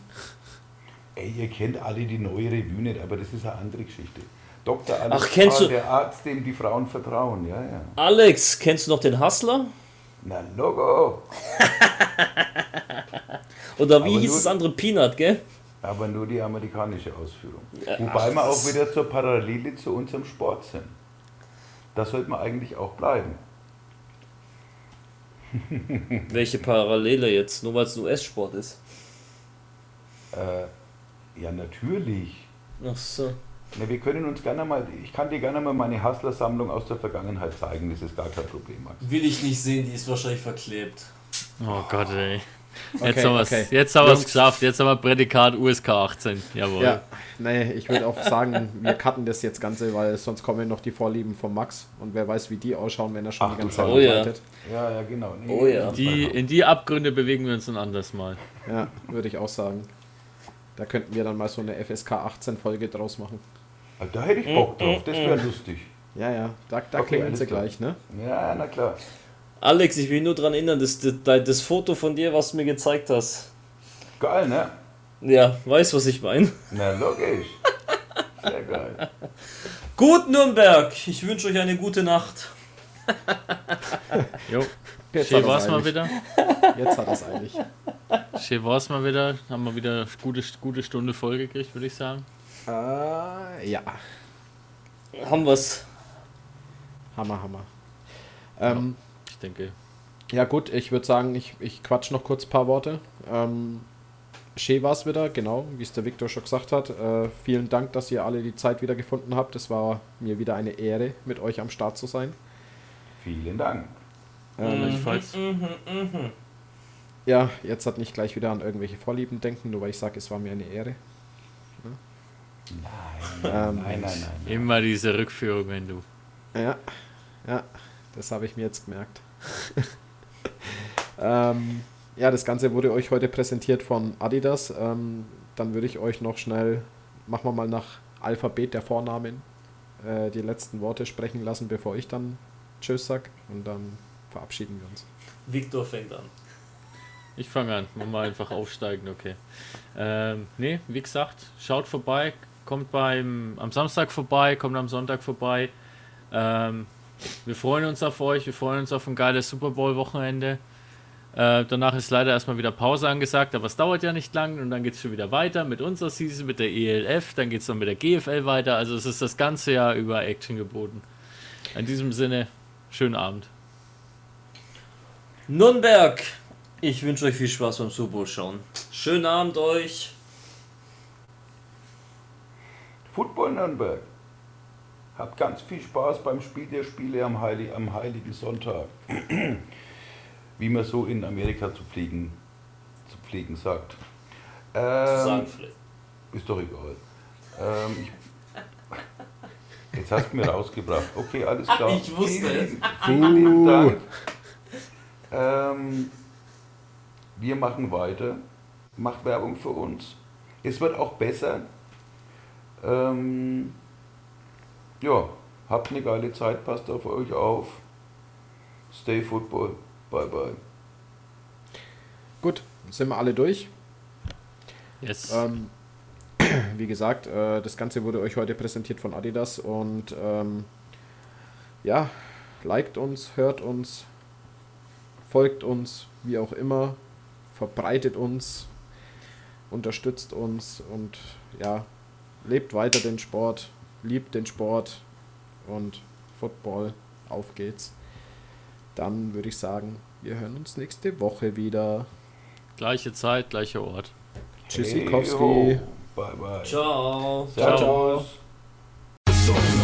Ey, ihr kennt alle die neue Revue nicht, aber das ist eine andere Geschichte. Dr. Alex Ach, kennst Pahl, du- der Arzt, dem die Frauen vertrauen. Ja, ja. Alex, kennst du noch den Hustler? Na, Logo. Oder wie Aber hieß nur- das andere Peanut, gell? Aber nur die amerikanische Ausführung. Wobei wir auch wieder zur Parallele zu unserem Sport sind. Da sollte man eigentlich auch bleiben. Welche Parallele jetzt? Nur weil es ein US-Sport ist. Äh, ja, natürlich. Ach so. Na, wir können uns gerne mal, ich kann dir gerne mal meine Hustler-Sammlung aus der Vergangenheit zeigen, das ist gar kein Problem, Max. Will ich nicht sehen, die ist wahrscheinlich verklebt. Oh Gott, ey. Okay, Jetzt haben wir es okay. jetzt haben geschafft. Jetzt haben wir Prädikat USK 18. Jawohl. Ja, nee, ich würde auch sagen, wir cutten das jetzt Ganze, weil sonst kommen noch die Vorlieben von Max und wer weiß, wie die ausschauen, wenn er schon Ach, die ganze Zeit. Oh ja. begleitet. Ja, ja, genau. Nee, Oh ja. Die, in die Abgründe bewegen wir uns ein anderes Mal. Ja, würde ich auch sagen. Da könnten wir dann mal so eine FSK 18 Folge draus machen. Ah, Da hätte ich Bock drauf, das wäre lustig. Ja, ja, da, da Okay, klingen alles sie gleich, ne? Ja, na klar. Alex, ich will nur daran erinnern, das, das, das Foto von dir, was du mir gezeigt hast. Geil, ne? Ja, weißt was ich meine. Na, logisch. Sehr geil. Gut, Nürnberg. Ich wünsche euch eine gute Nacht. Jo. Jetzt Schön war's mal wieder. Jetzt hat es eigentlich. Schön war's mal wieder. Haben wir wieder gute, gute Stunde voll gekriegt, würde ich sagen. Äh, ja, Haben wir's. Hammer, Hammer. Ähm, Ich denke. ja gut, ich würde sagen, ich, ich quatsch noch kurz ein paar Worte. Ähm, schön war es wieder, genau, wie es der Viktor schon gesagt hat. Äh, vielen Dank, dass ihr alle die Zeit wieder gefunden habt. Es war mir wieder eine Ehre, mit euch am Start zu sein. Vielen Dank. Ähm, Gleichfalls. ja, jetzt hat nicht gleich wieder an irgendwelche Vorlieben denken, nur weil ich sage, es war mir eine Ehre. Nein, Ähm, nein, nein, nein. Immer diese Rückführung, wenn du. Ja, ja, das habe ich mir jetzt gemerkt. ähm, ja, das Ganze wurde euch heute präsentiert von Adidas. Ähm, dann würde ich euch noch schnell, machen wir mal nach Alphabet der Vornamen, äh, die letzten Worte sprechen lassen, bevor ich dann Tschüss sag. Und dann verabschieden wir uns. Viktor fängt an. Ich fange an, machen wir einfach aufsteigen, okay. Ähm, nee, wie gesagt, schaut vorbei, kommt beim am Samstag vorbei, kommt am Sonntag vorbei. Ähm, wir freuen uns auf euch, wir freuen uns auf ein geiles Super Bowl-Wochenende. Äh, danach ist leider erstmal wieder Pause angesagt, aber es dauert ja nicht lang und dann geht es schon wieder weiter mit unserer Season, mit der ELF, dann geht es dann mit der GFL weiter. Also es ist das ganze Jahr über Action geboten. In diesem Sinne, schönen Abend. Nürnberg, ich wünsche euch viel Spaß beim Super Bowl schauen. Schönen Abend euch. Football Nürnberg. Habt ganz viel Spaß beim Spiel der Spiele am, Heilig, am Heiligen Sonntag. Wie man so in Amerika zu pflegen, zu pflegen sagt. Ähm, ist doch egal. Ähm, ich, jetzt hast du mir rausgebracht. Okay, alles klar. Ich wusste vielen, vielen lieben Dank. Ähm, wir machen weiter. Macht Werbung für uns. Es wird auch besser. Ähm, ja, habt eine geile Zeit, passt auf euch auf. Stay Football. Bye bye. Gut, sind wir alle durch. Yes. Ähm, wie gesagt, äh, das Ganze wurde euch heute präsentiert von Adidas und ähm, ja, liked uns, hört uns, folgt uns, wie auch immer, verbreitet uns, unterstützt uns und ja, lebt weiter den Sport, liebt den Sport und Football, auf geht's. Dann würde ich sagen, wir hören uns nächste Woche wieder. Gleiche Zeit, gleicher Ort. Tschüssikowski. Hey. Bye bye. Ciao. Ciao, ciao. We